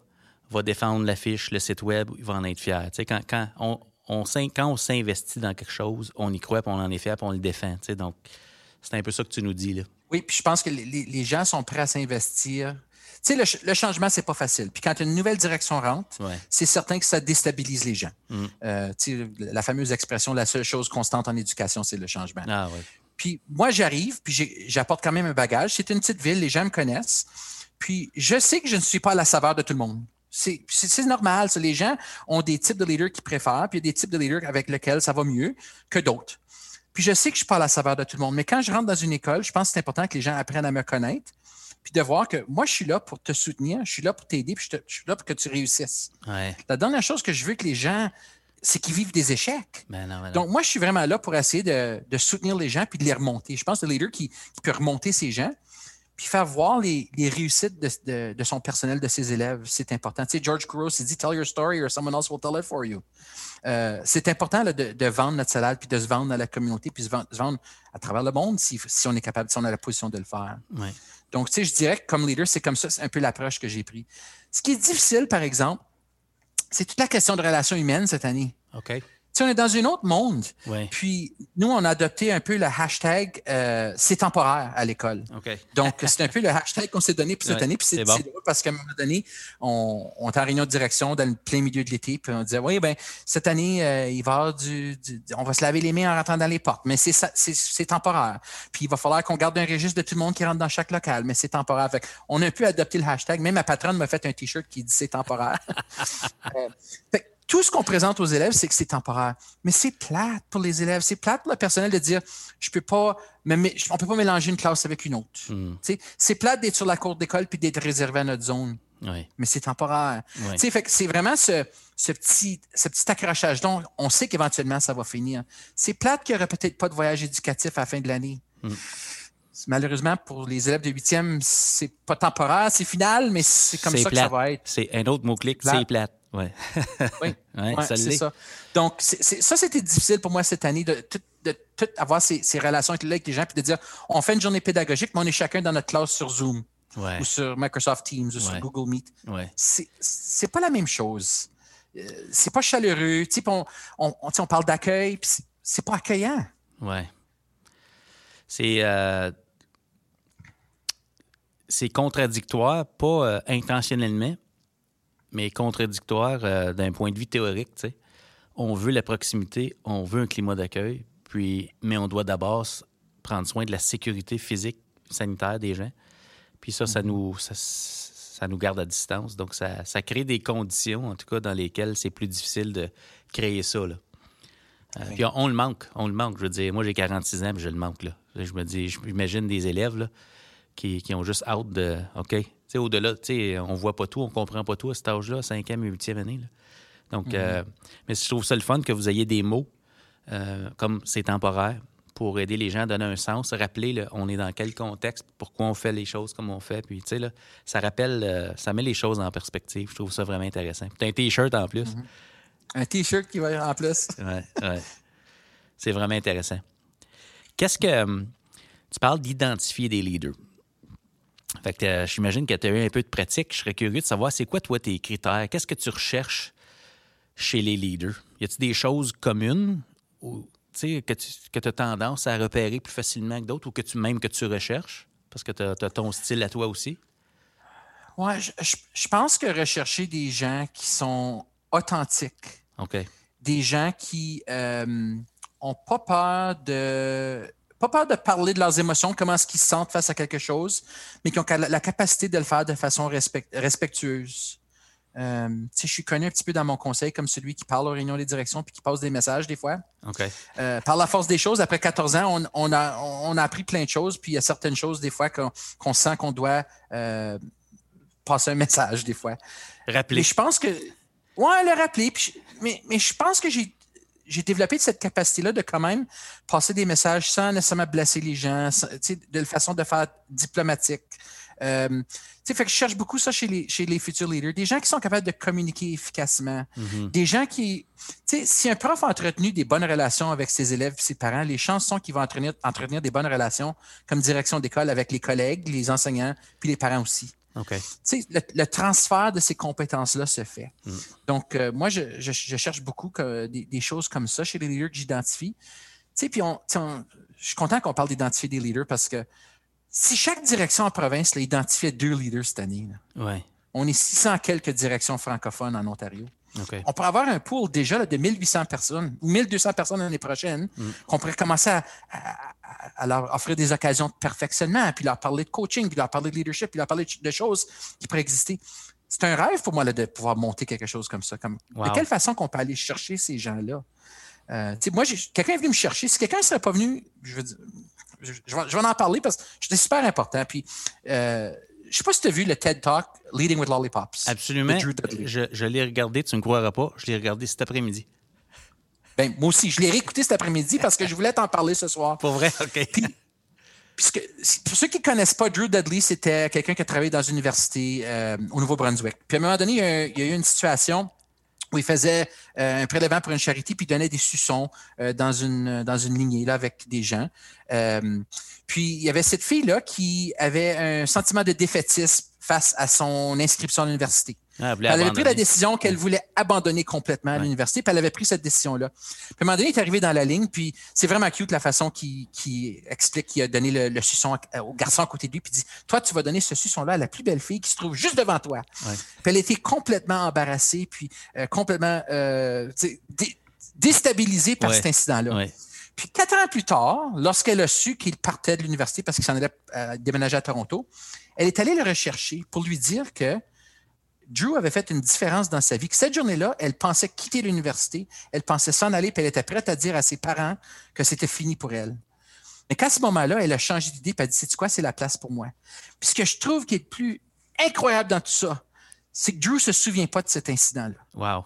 va défendre l'affiche, le site web, il va en être fier. Tu sais, quand, quand on, on, quand on s'investit dans quelque chose, on y croit, puis on en est fier, puis on le défend. Donc, c'est un peu ça que tu nous dis. Là. Oui, puis je pense que les, les gens sont prêts à s'investir sais, le, changement, c'est pas facile. Puis quand une nouvelle direction rentre, c'est certain que ça déstabilise les gens. Mm. Euh, la fameuse expression, la seule chose constante en éducation, c'est le changement. Ah, ouais. Puis moi, j'arrive, puis j'apporte quand même un bagage. C'est une petite ville, les gens me connaissent. Puis je sais que je ne suis pas à la saveur de tout le monde. C'est normal. Les gens ont des types de leaders qu'ils préfèrent, puis il y a des types de leaders avec lesquels ça va mieux que d'autres. Puis je sais que je ne suis pas à la saveur de tout le monde. Mais quand je rentre dans une école, je pense que c'est important que les gens apprennent à me connaître puis de voir que moi, je suis là pour te soutenir, je suis là pour t'aider, puis je, suis là pour que tu réussisses. La dernière chose que je veux que les gens, c'est qu'ils vivent des échecs. Ben ben Donc, moi, je suis vraiment là pour essayer de, soutenir les gens puis de les remonter. Je pense que le leader qui, peut remonter ces gens, puis faire voir les, réussites de, son personnel, de ses élèves, c'est important. Tu sais, George Couros, il dit Tell your story or someone else will tell it for you. Euh, c'est important de, vendre notre salade, puis de se vendre à la communauté, puis se vendre, se vendre à travers le monde si, si, on est capable, si on a la position de le faire. Ouais. Donc, tu sais, je dirais que comme leader, c'est comme ça, c'est un peu l'approche que j'ai pris. Ce qui est difficile, par exemple, c'est toute la question de relations humaines cette année. OK. On est dans un autre monde. Ouais. Puis, nous, on a adopté un peu le hashtag euh, c'est temporaire à l'école. OK. Donc, c'est un peu le hashtag qu'on s'est donné pour cette Ouais, année. Puis, c'est bon. parce qu'à un moment donné, on, on était en réunion de direction dans le plein milieu de l'été. Puis, on disait, oui, ben cette année, euh, il va y avoir du, du- On va se laver les mains en rentrant dans les portes. Mais c'est ça- c'est c'est temporaire. Puis, il va falloir qu'on garde un registre de tout le monde qui rentre dans chaque local. Mais c'est temporaire. Fait on a un peu adopté le hashtag. Même ma patronne m'a fait un T-shirt qui dit c'est temporaire. Euh, fait tout ce qu'on présente aux élèves, c'est que c'est temporaire. Mais c'est plate pour les élèves. C'est plate pour le personnel de dire je peux pas, on peut pas mélanger une classe avec une autre. Hmm. C'est plate d'être sur la cour d'école puis d'être réservé à notre zone, mais c'est temporaire. C'est vraiment ce, ce petit, ce petit accrochage. Donc, on sait qu'éventuellement, ça va finir. C'est plate qu'il n'y aurait peut-être pas de voyage éducatif à la fin de l'année. Mm. Malheureusement, pour les élèves de huitième, c'est pas temporaire, c'est final, mais c'est comme ça que ça va être. C'est un autre mot-clic, c'est plate. Ouais. Oui. Ouais, Ouais, ça c'est l'est. ça. Donc, c'est- c'est- ça, c'était difficile pour moi cette année de tout, de tout avoir ces, ces relations avec, avec les gens puis de dire on fait une journée pédagogique, mais on est chacun dans notre classe sur Zoom Ouais. ou sur Microsoft Teams ou sur. Google Meet. C'est- C'est pas la même chose. Euh, c'est pas chaleureux. On, on, on, tu sais, on parle d'accueil, puis c'est- c'est pas accueillant. Ouais. C'est euh, c'est contradictoire, pas euh, intentionnellement, mais contradictoire euh, d'un point de vue théorique. On veut la proximité, on veut un climat d'accueil, puis mais on doit d'abord prendre soin de la sécurité physique, sanitaire des gens. Puis ça, ça nous ça, ça nous garde à distance. Donc ça, ça crée des conditions, en tout cas, dans lesquelles c'est plus difficile de créer ça. Là. Euh, Puis on, on le manque, on le manque. Je veux dire, moi j'ai 46 ans, puis je le manque. Là. Je me dis, j'imagine des élèves là, qui, qui ont juste hâte de. OK. Au-delà, tu sais, on voit pas tout, on comprend pas tout à cet âge-là, 5e et 8e année. là. Donc, euh, mais je trouve ça le fun que vous ayez des mots euh, comme c'est temporaire pour aider les gens à donner un sens, rappeler là, on est dans quel contexte, pourquoi on fait les choses comme on fait. Puis, tu sais, là, ça rappelle, euh, ça met les choses en perspective. Je trouve ça vraiment intéressant. Puis, t'as un T-shirt en plus. Un T-shirt qui va en plus. Ouais, ouais. C'est vraiment intéressant. Qu'est-ce que. hum, Tu parles d'identifier des leaders. Fait que euh, j'imagine que tu as eu un peu de pratique. Je serais curieux de savoir c'est quoi, toi, tes critères? Qu'est-ce que tu recherches chez les leaders? Y a-t-il des choses communes ou, tu que tu as tendance à repérer plus facilement que d'autres ou que tu même que tu recherches? Parce que tu as, ton style à toi aussi. Ouais, je, je- je pense que rechercher des gens qui sont authentiques, OK. des gens qui euh, ont pas peur de pas peur de parler de leurs émotions, comment est-ce qu'ils se sentent face à quelque chose, mais qui ont la, capacité de le faire de façon respect- respectueuse. Euh, je suis connu un petit peu dans mon conseil comme celui qui parle aux réunions des directions puis qui passe des messages des fois. Euh, par la force des choses, après 14 ans, on, on a, on a appris plein de choses, puis il y a certaines choses des fois qu'on sent qu'on doit euh, passer un message des fois. Rappeler. Je pense que. Ouais, le rappeler. puis mais, mais je pense que j'ai. J'ai développé cette capacité-là de quand même passer des messages sans nécessairement blesser les gens, sans- de façon de faire diplomatique. Euh, fait que je cherche beaucoup ça chez les, chez les futurs leaders. Des gens qui sont capables de communiquer efficacement. Mhm. Des gens qui. Si un prof a entretenu des bonnes relations avec ses élèves et ses parents, les chances sont qu'il va entretenir, entretenir des bonnes relations comme direction d'école avec les collègues, les enseignants, puis les parents aussi OK. tu sais, le, le transfert de ces compétences-là se fait. Mm. Donc, euh, moi, je, je- je cherche beaucoup que- des, des choses comme ça chez les leaders que j'identifie. Puis on, on- je suis content qu'on parle d'identifier des leaders parce que si chaque direction en province là, identifiait deux leaders cette année, là, Ouais. on est 600 quelques directions francophones en Ontario. On pourrait avoir un pool déjà là, de 1800 personnes ou 1200 personnes l'année prochaine Mm. qu'on pourrait commencer à, à- à- à leur offrir des occasions de perfectionnement, puis leur parler de coaching, puis leur parler de leadership, puis leur parler de, choses qui pourraient exister. C'est un rêve pour moi là, de pouvoir monter quelque chose comme ça. Comme, Wow. De quelle façon qu'on peut aller chercher ces gens-là? Euh, moi, quelqu'un est venu me chercher. Si quelqu'un ne serait pas venu, je, veux dire, je, je vais, je vais en parler parce que c'était super important. Puis, euh, je sais pas si tu as vu le TED Talk Leading with Lollipops. Absolument. de Drew Dudley. Je, je l'ai regardé, tu ne croiras pas. Je l'ai regardé cet après-midi. Ben, moi aussi, je l'ai réécouté cet après-midi parce que je voulais t'en parler ce soir. Pour vrai? OK. Puisque, pour ceux qui ne connaissent pas, Drew Dudley, c'était quelqu'un qui a travaillé dans une université euh, au Nouveau-Brunswick. Puis à un moment donné, il y a, il y a eu une situation où il faisait euh, un prélèvement pour une charité, puis il donnait des suçons euh, dans, une, dans une lignée là, avec des gens. Euh, puis il y avait cette fille-là qui avait un sentiment de défaitisme face à son inscription à l'université. Ah, elle avait pris la décision qu'elle voulait abandonner complètement Ouais. l'université, puis elle avait pris cette décision-là. Puis à un moment donné, il est arrivé dans la ligne, puis c'est vraiment cute la façon qu'il explique qu'il a donné le, le suçon au garçon à côté de lui, puis il dit Toi, tu vas donner ce suçon-là à la plus belle fille qui se trouve juste devant toi. Ouais. Puis elle était complètement embarrassée, puis euh, complètement euh, dé- déstabilisée par Ouais. cet incident-là. Puis quatre ans plus tard, lorsqu'elle a su qu'il partait de l'université parce qu'il s'en allait euh, déménager à Toronto, elle est allée le rechercher pour lui dire que Drew avait fait une différence dans sa vie, que cette journée-là, elle pensait quitter l'université, elle pensait s'en aller, puis elle était prête à dire à ses parents que c'était fini pour elle. Mais qu'à ce moment-là, elle a changé d'idée, puis elle a dit, c'est quoi, c'est la place pour moi. Puis ce que je trouve qui est le plus incroyable dans tout ça, c'est que Drew se souvient pas de cet incident-là. Wow.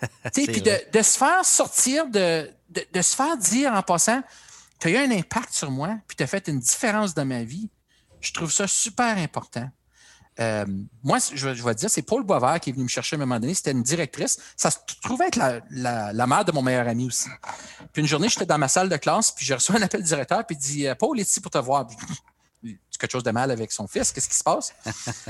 Sais, puis de, de se faire sortir, de, de, de se faire dire en passant, tu as eu un impact sur moi, puis tu as fait une différence dans ma vie, je trouve ça super important. Euh, moi, je, vais- je vais te dire, c'est Paul Boisvert qui est venu me chercher à un moment donné. C'était une directrice. Ça se trouvait être la, la, la mère de mon meilleur ami aussi. Puis une journée, j'étais dans ma salle de classe, puis j'ai reçu un appel du directeur, puis il dit Paul est ici pour te voir. Puis, quelque chose de mal avec son fils, qu'est-ce qui se passe?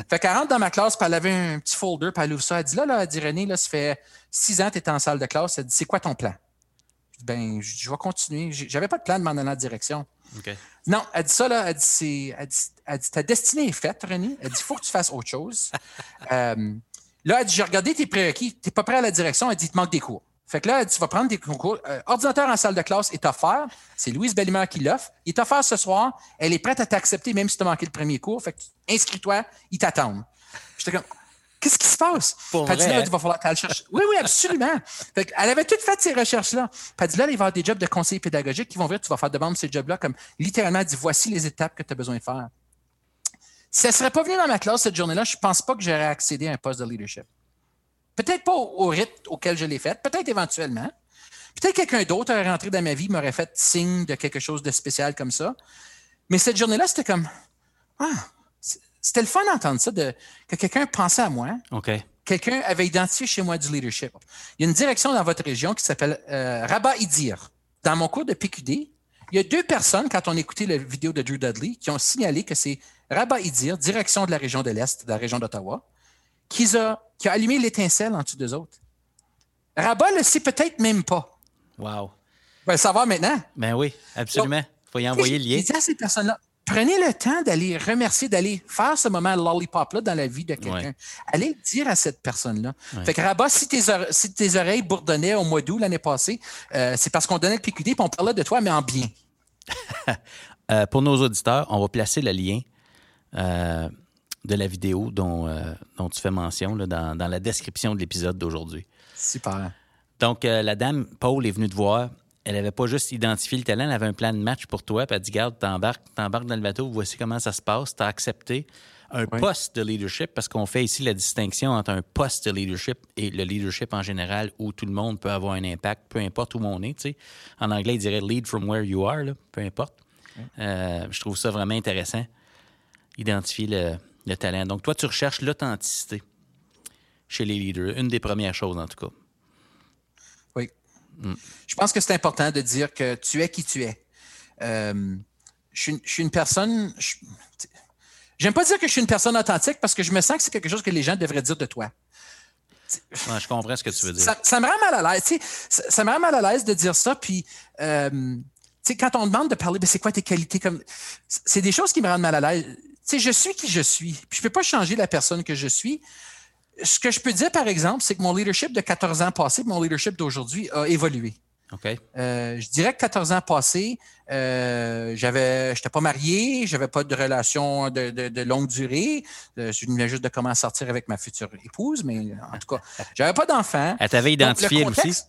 fait qu'elle rentre dans ma classe, puis elle avait un petit folder, puis elle ouvre ça. Elle dit là, là, elle dit René, là, ça fait six ans que tu es en salle de classe. Elle dit C'est quoi ton plan? Je dis, Ben, je je vais continuer. J'avais pas de plan de m'en aller en direction. Non, elle dit ça, là, elle dit, c'est, elle dit, elle dit, ta destinée est faite, René. Elle dit, il faut que tu fasses autre chose. Euh, là, elle dit, j'ai regardé tes prérequis, tu n'es pas prêt à la direction. Elle dit, il te manque des cours. Fait que là, elle dit, tu vas prendre des concours. Euh, ordinateur en salle de classe est offert. C'est Louise Bellimard qui l'offre. Il est offert ce soir. Elle est prête à t'accepter, même si tu as manqué le premier cours. Fait que inscris-toi, ils t'attendent. J'étais comme, qu'est-ce qui se passe? Pour dit, vrai, là, hein? il va falloir qu'elle cherche. Oui, oui, absolument. Fait elle avait toutes fait ces recherches-là. Dit, là, il va y avoir des jobs de conseiller pédagogique qui vont venir, tu vas faire de même ces jobs-là, comme littéralement, dit, voici les étapes que tu as besoin de faire. Si elle ne serait pas venue dans ma classe cette journée-là, je ne pense pas que j'aurais accédé à un poste de leadership. Peut-être pas au, au rythme auquel je l'ai fait, peut-être éventuellement. Peut-être quelqu'un d'autre aurait rentré dans ma vie, m'aurait fait signe de quelque chose de spécial comme ça. Mais cette journée-là, c'était comme, ah, c'était le fun d'entendre ça, de, que quelqu'un pensait à moi, OK. quelqu'un avait identifié chez moi du leadership. Il y a une direction dans votre région qui s'appelle euh, Rabat Idir. Dans mon cours de PQD, il y a deux personnes, quand on écoutait la vidéo de Drew Dudley, qui ont signalé que c'est Rabat Idir, direction de la région de l'Est, de la région d'Ottawa, qui a, qui a allumé l'étincelle en dessous d'eux autres. Rabat le sait peut-être même pas. Wow. On va le savoir maintenant. Ben oui, absolument. Il faut y envoyer le lien. À ces personnes-là, prenez le temps d'aller remercier, d'aller faire ce moment lollipop-là dans la vie de quelqu'un. Ouais. Allez le dire à cette personne-là. Ouais. Fait que Rabat, si tes, ore- si tes oreilles bourdonnaient au mois d'août l'année passée, euh, c'est parce qu'on donnait le PQD et on parlait de toi, mais en bien. Euh, pour nos auditeurs, on va placer le lien euh, de la vidéo dont, dont tu fais mention là, dans, dans la description de l'épisode d'aujourd'hui. Super. Donc, la dame, Paul, est venue te voir. Elle n'avait pas juste identifié le talent, elle avait un plan de match pour toi. Puis elle dit Garde, t'embarques, t'embarques dans le bateau, voici comment ça se passe. T'as accepté un Oui. poste de leadership parce qu'on fait ici la distinction entre un poste de leadership et le leadership en général où tout le monde peut avoir un impact, peu importe où on est. En anglais, il dirait lead from where you are, là, peu importe. Euh, je trouve ça vraiment intéressant, identifier le, le talent. Donc, toi, tu recherches l'authenticité chez les leaders, une des premières choses en tout cas. Oui. Je pense que c'est important de dire que tu es qui tu es. Euh, je, suis, une- je suis une personne. je- J'aime pas dire que je suis une personne authentique parce que je me sens que c'est quelque chose que les gens devraient dire de toi. Ouais, je comprends ce que tu veux dire. Ça, ça me rend mal à l'aise. tu sais, Ça, ça me rend mal à l'aise de dire ça. Puis, euh, tu sais, quand on demande de parler, ben, c'est quoi tes qualités comme. C'est des choses qui me rendent mal à l'aise. Tu sais, je suis qui je suis. Puis, je peux pas changer la personne que je suis. Ce que je peux dire, par exemple, c'est que mon leadership de 14 ans passés, mon leadership d'aujourd'hui a évolué. OK. Euh, je dirais que 14 ans passés, euh, j'avais, j'étais pas marié, j'avais pas de relation de, de- de longue durée. Euh, je venais juste de commencer à sortir avec ma future épouse, mais en tout cas, j'avais pas d'enfant. Elle t'avait Donc, identifié, le elle aussi?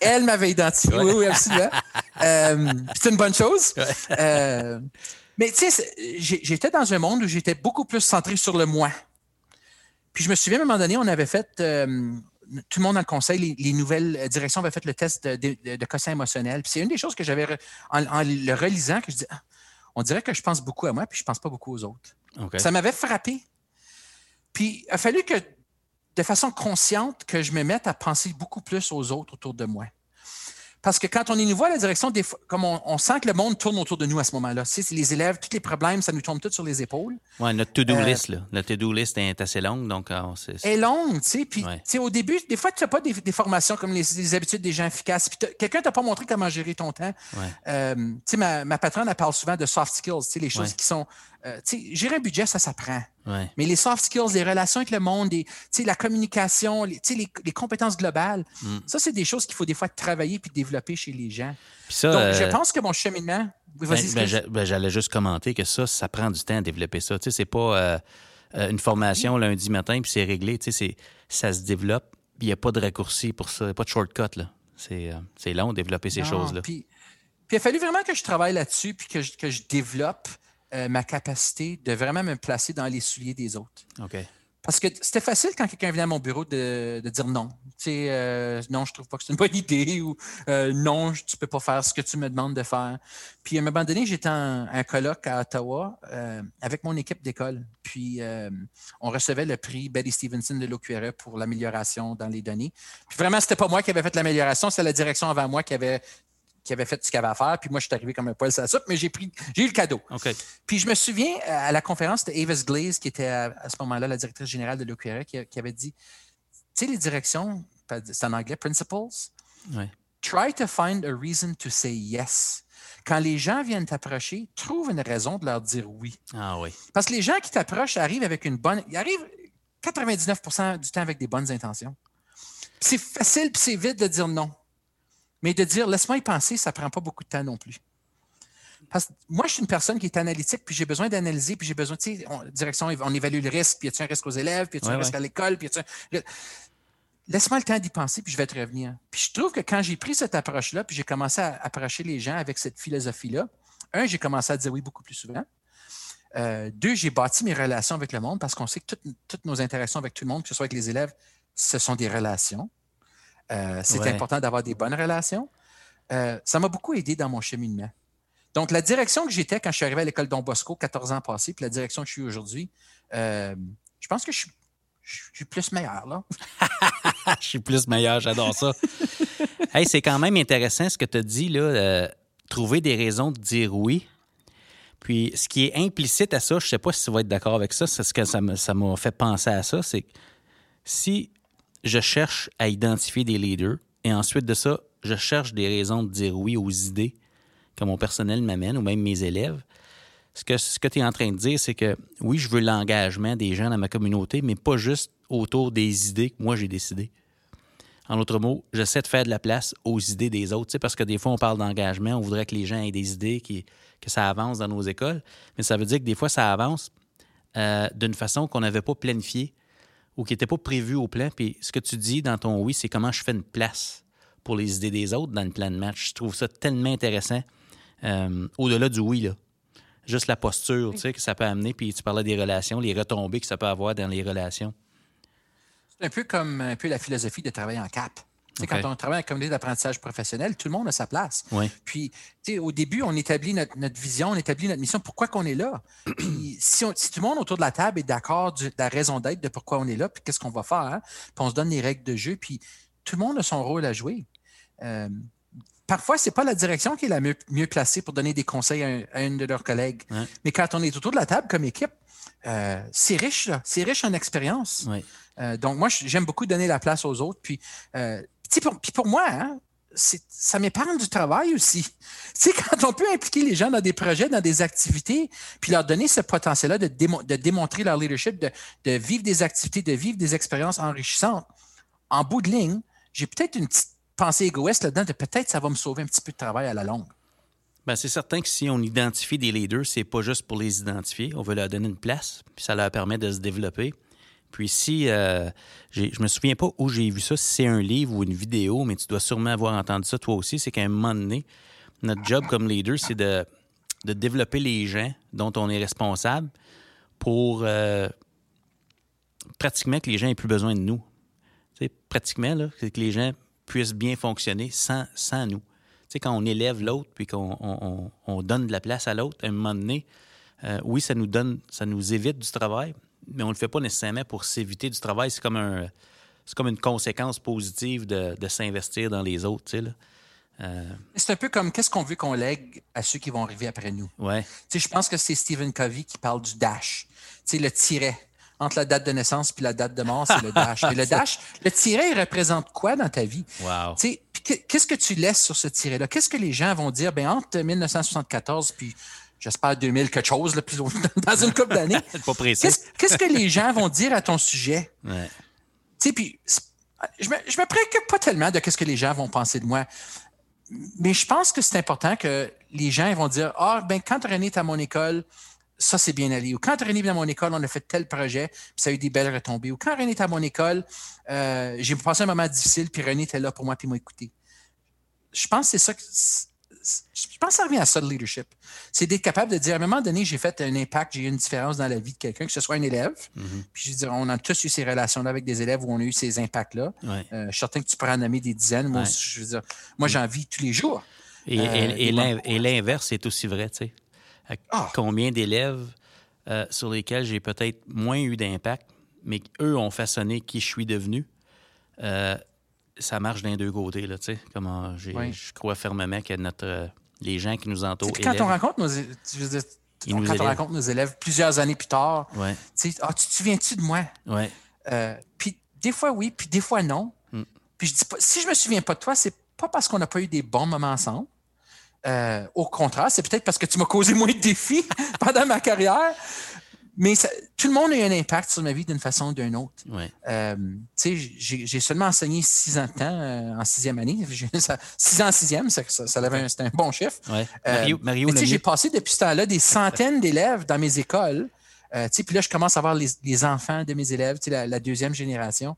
Elle m'avait identifié, oui, oui, absolument. Euh, c'est une bonne chose. Euh, mais tu sais, j'étais dans un monde où j'étais beaucoup plus centré sur le moi. Puis je me souviens, à un moment donné, on avait fait, euh, tout le monde dans le conseil, les, les nouvelles directions avaient fait le test de, de, de quotient émotionnel. Puis c'est une des choses que j'avais, en, en le relisant, que je dis, Ah, on dirait que je pense beaucoup à moi, puis je pense pas beaucoup aux autres. Ça m'avait frappé. Puis il a fallu que, de façon consciente, que je me mette à penser beaucoup plus aux autres autour de moi. Parce que quand on est nouveau à la direction, des comme on, sent que le monde tourne autour de nous à ce moment-là. Tu les élèves, tous les problèmes, ça nous tombe tous sur les épaules. Oui, notre to-do euh, list, là. Notre to-do list est assez longue, donc ah, c'est. Est longue, tu sais. Puis, au début, des fois, tu n'as pas des, formations comme les, habitudes des gens efficaces. Puis, quelqu'un t'a pas montré comment gérer ton temps. Euh, tu sais, ma, ma patronne, elle parle souvent de soft skills, tu sais, les choses qui sont euh, gérer un budget, ça s'apprend. Mais les soft skills, les relations avec le monde, la communication, les, les, compétences globales, mm. ça, c'est des choses qu'il faut des fois travailler puis développer chez les gens. Donc, je euh, pense que mon cheminement. Ben, ben, ben, j'allais juste commenter que ça, ça prend du temps à développer ça. C'est pas euh, une formation lundi matin puis c'est réglé. Ça se développe. Il n'y a pas de raccourci pour ça. Il n'y a pas de shortcut. C'est long de développer ces choses-là. Puis, il a fallu vraiment que je travaille là-dessus puis que que je développe euh, ma capacité de vraiment me placer dans les souliers des autres. OK. Parce que c'était facile quand quelqu'un venait à mon bureau de, dire non. Tu sais, euh, non, je trouve pas que c'est une bonne idée ou euh, non, tu peux pas faire ce que tu me demandes de faire. Puis à un moment donné, j'étais en un colloque à Ottawa avec mon équipe d'école. Puis on recevait le prix Betty Stevenson de l'OQRE pour l'amélioration dans les données. Puis vraiment, c'était pas moi qui avais fait l'amélioration, c'est la direction avant moi qui avait qui avait fait ce qu'il avait à faire. Puis moi, je suis arrivé comme un poil sur la soupe, mais j'ai pris, j'ai eu le cadeau. Puis je me souviens à la conférence de Avis Glaze, qui était à, ce moment-là la directrice générale de l'OQRE, qui, qui, avait dit Tu sais, les directions, c'est en anglais, principles? Try to find a reason to say yes. Quand les gens viennent t'approcher, trouve une raison de leur dire oui. Ah oui. Parce que les gens qui t'approchent arrivent avec une bonne. Ils arrivent 99% du temps avec des bonnes intentions. C'est facile puis c'est vite de dire non. Mais de dire, laisse-moi y penser, ça ne prend pas beaucoup de temps non plus. Parce que moi, je suis une personne qui est analytique, puis j'ai besoin d'analyser, puis j'ai besoin, tu sais, direction, on évalue le risque, puis y a un risque aux élèves, puis y a un risque à l'école, puis y a Laisse-moi le temps d'y penser, puis je vais te revenir. Puis je trouve que quand j'ai pris cette approche-là, puis j'ai commencé à approcher les gens avec cette philosophie-là, un, j'ai commencé à dire oui beaucoup plus souvent. Euh, deux, j'ai bâti mes relations avec le monde parce qu'on sait que toutes, toutes, nos interactions avec tout le monde, que ce soit avec les élèves, ce sont des relations. Euh, c'est important d'avoir des bonnes relations. Euh, ça m'a beaucoup aidé dans mon cheminement. Donc, la direction que j'étais quand je suis arrivé à l'école Don Bosco, 14 ans passés, puis la direction que je suis aujourd'hui, euh, je pense que je suis, plus meilleur, là. je suis plus meilleur, j'adore ça. hey, c'est quand même intéressant ce que tu as dit, là, trouver des raisons de dire oui. Puis, ce qui est implicite à ça, je ne sais pas si tu vas être d'accord avec ça, c'est ce que ça m'a fait penser à ça, c'est que si je cherche à identifier des leaders et ensuite de ça, je cherche des raisons de dire oui aux idées que mon personnel m'amène ou même mes élèves. Ce que, tu es en train de dire, c'est que oui, je veux l'engagement des gens dans ma communauté, mais pas juste autour des idées que moi j'ai décidées. En d'autres mots, j'essaie de faire de la place aux idées des autres, parce que des fois, on parle d'engagement, on voudrait que les gens aient des idées, qui, que ça avance dans nos écoles, mais ça veut dire que des fois, ça avance euh, d'une façon qu'on n'avait pas planifiée ou qui n'était pas prévu au plan. Puis ce que tu dis dans ton oui, c'est comment je fais une place pour les idées des autres dans le plan de match. Je trouve ça tellement intéressant. Euh, au-delà du oui, là. Juste la posture, que ça peut amener. Puis tu parlais des relations, les retombées que ça peut avoir dans les relations. C'est un peu comme un la philosophie de travailler en cap. Quand on travaille en communauté d'apprentissage professionnel, tout le monde a sa place. Puis, au début, on établit notre, vision, on établit notre mission, pourquoi qu'on est là. Puis, si, tout le monde autour de la table est d'accord de la raison d'être de pourquoi on est là, puis qu'est-ce qu'on va faire, hein, puis on se donne les règles de jeu, puis tout le monde a son rôle à jouer. Euh, parfois, ce n'est pas la direction qui est la mieux, placée pour donner des conseils à, un, de leurs collègues. Mais quand on est autour de la table comme équipe, euh, c'est riche, c'est riche en expérience. Euh, donc, moi, j'aime beaucoup donner la place aux autres. Puis, puis pour, moi, hein, ça m'épargne du travail aussi. Tu quand on peut impliquer les gens dans des projets, dans des activités, puis leur donner ce potentiel-là de, démontrer leur leadership, de, vivre des activités, de vivre des expériences enrichissantes, en bout de ligne, j'ai peut-être une petite pensée égoïste là-dedans de peut-être ça va me sauver un petit peu de travail à la longue. Bien, c'est certain que si on identifie des leaders, c'est pas juste pour les identifier, on veut leur donner une place, puis ça leur permet de se développer. Puis si, euh, je me souviens pas où j'ai vu ça, si c'est un livre ou une vidéo, mais tu dois sûrement avoir entendu ça toi aussi, c'est qu'à un moment donné, notre job comme leader, c'est de, développer les gens dont on est responsable pour euh, pratiquement que les gens aient plus besoin de nous. pratiquement, là, que les gens puissent bien fonctionner sans, sans nous. sais, quand on élève l'autre puis qu'on on, donne de la place à l'autre, à un moment donné, euh, oui, ça nous donne, ça nous évite du travail, mais on ne le fait pas nécessairement pour s'éviter du travail. C'est comme, un, comme une conséquence positive de, s'investir dans les autres. c'est un peu comme qu'est-ce qu'on veut qu'on lègue à ceux qui vont arriver après nous? Ouais. je pense que c'est Stephen Covey qui parle du dash, tu le tiret entre la date de naissance puis la date de mort, c'est le dash. Et le dash, le tiret, il représente quoi dans ta vie? Wow. Qu'est-ce que tu laisses sur ce tiret-là? Qu'est-ce que les gens vont dire? Ben, entre 1974 puis j'espère 2000 quelque chose, là, dans une couple d'années. pas précis. Qu'est-ce que les gens vont dire à ton sujet? Ouais. Tu sais, puis je me, je me préoccupe pas tellement de ce que les gens vont penser de moi. Mais je pense que c'est important que les gens vont dire Ah, ben, quand René est à mon école, ça, c'est bien allé. Ou quand René est à mon école, on a fait tel projet, puis ça a eu des belles retombées. Ou quand René est à mon école, euh, j'ai passé un moment difficile, puis René était là pour moi, puis m'a écouté. Je pense que c'est ça que. Je pense que ça revient à ça, le leadership. C'est d'être capable de dire, à un moment donné, j'ai fait un impact, j'ai eu une différence dans la vie de quelqu'un, que ce soit un élève. Mm-hmm. Puis je veux dire, on a tous eu ces relations-là avec des élèves où on a eu ces impacts-là. Euh, je suis certain que tu pourras en nommer des dizaines. Moi, je veux dire, moi, j'en vis tous les jours. Et, et euh, l'inverse est aussi vrai, tu sais. Ah. combien d'élèves euh, sur lesquels j'ai peut-être moins eu d'impact, mais eux ont façonné qui je suis devenu. Euh, ça marche d'un deux côtés, là, tu sais. Comment je crois fermement que notre, les gens qui nous entourent. Quand on rencontre nos, quand nos élèves plusieurs années plus tard, tu ah, tu te souviens-tu de moi? Ouais. Euh, puis des fois oui, puis des fois non. Hmm. Puis je dis pas, si je me souviens pas de toi, c'est pas parce qu'on n'a pas eu des bons moments ensemble. Euh, au contraire, c'est peut-être parce que tu m'as causé moins de défis pendant ma carrière. Mais tout le monde a eu un impact sur ma vie d'une façon ou d'une autre. Euh, j'ai seulement enseigné six ans de temps euh, en sixième année. six ans en sixième, ça, ça, c'était un bon chiffre. Mario, j'ai passé depuis ce temps-là des centaines d'élèves dans mes écoles. puis là, je commence à voir les, enfants de mes élèves, la, la deuxième génération.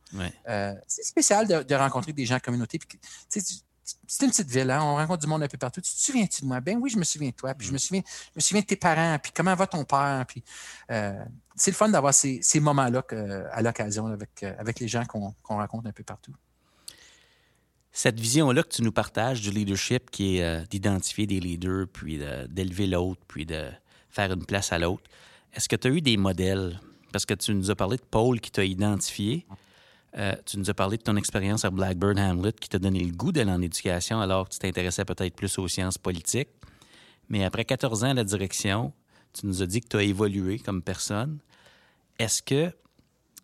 c'est spécial de, rencontrer des gens en communauté. C'est une petite ville, hein? on rencontre du monde un peu partout. Tu te souviens-tu de moi? Ben oui, je me souviens de toi. Puis je me mm. souviens, je me souviens de tes parents. Puis comment va ton père? Puis euh, c'est le fun d'avoir ces, moments-là à l'occasion avec, euh, avec les gens qu'on rencontre un peu partout. Cette vision-là que tu nous partages du leadership, qui est euh, d'identifier des leaders, puis d'élever l'autre, puis de faire une place à l'autre, est-ce que tu as eu des modèles? Parce que tu nous as parlé de Paul qui t'a identifié. Euh, tu nous as parlé de ton expérience à Blackburn Hamlet qui t'a donné le goût d'aller en éducation alors que tu t'intéressais peut-être plus aux sciences politiques. Mais après 14 ans à la direction, tu nous as dit que tu as évolué comme personne. Est-ce qu'il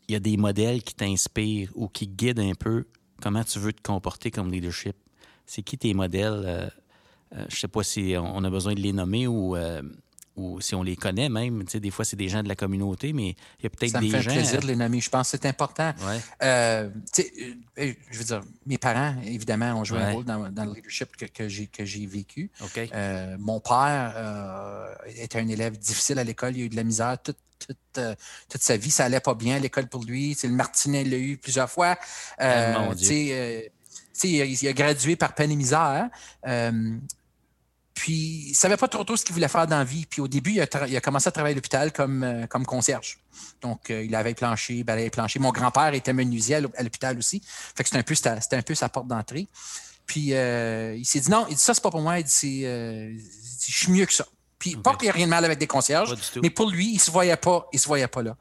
y a des modèles qui t'inspirent ou qui guident un peu comment tu veux te comporter comme leadership? C'est qui tes modèles? Euh, euh, je ne sais pas si on a besoin de les nommer ou ou si on les connaît même. Tu sais, des fois, c'est des gens de la communauté, mais il y a peut-être des gens... Ça me fait plaisir de les nommer. Je pense que c'est important. Euh, tu sais, euh, je veux dire, mes parents, évidemment, ont joué un rôle dans, le leadership que, que j'ai vécu. Euh, mon père était un élève difficile à l'école. Il a eu de la misère toute, toute, sa vie. Ça allait pas bien à l'école pour lui. C'est le Martinet l'a eu plusieurs fois. Euh, il, a, il a gradué par peine et misère. Puis, il savait pas trop tôt ce qu'il voulait faire dans la vie. Puis, au début, il a, commencé à travailler à l'hôpital comme, euh, comme concierge. Donc, euh, il avait planché, balayé plancher. Mon grand-père était menuisier à l'hôpital aussi. Fait que c'était un peu, c'était un peu sa porte d'entrée. Puis, euh, il s'est dit non, il dit ça, c'est pas pour moi. Il dit, je suis mieux que ça. Puis, pas qu'il n'y a rien de mal avec des concierges, mais pour lui, il ne se voyait pas, il se voyait pas là.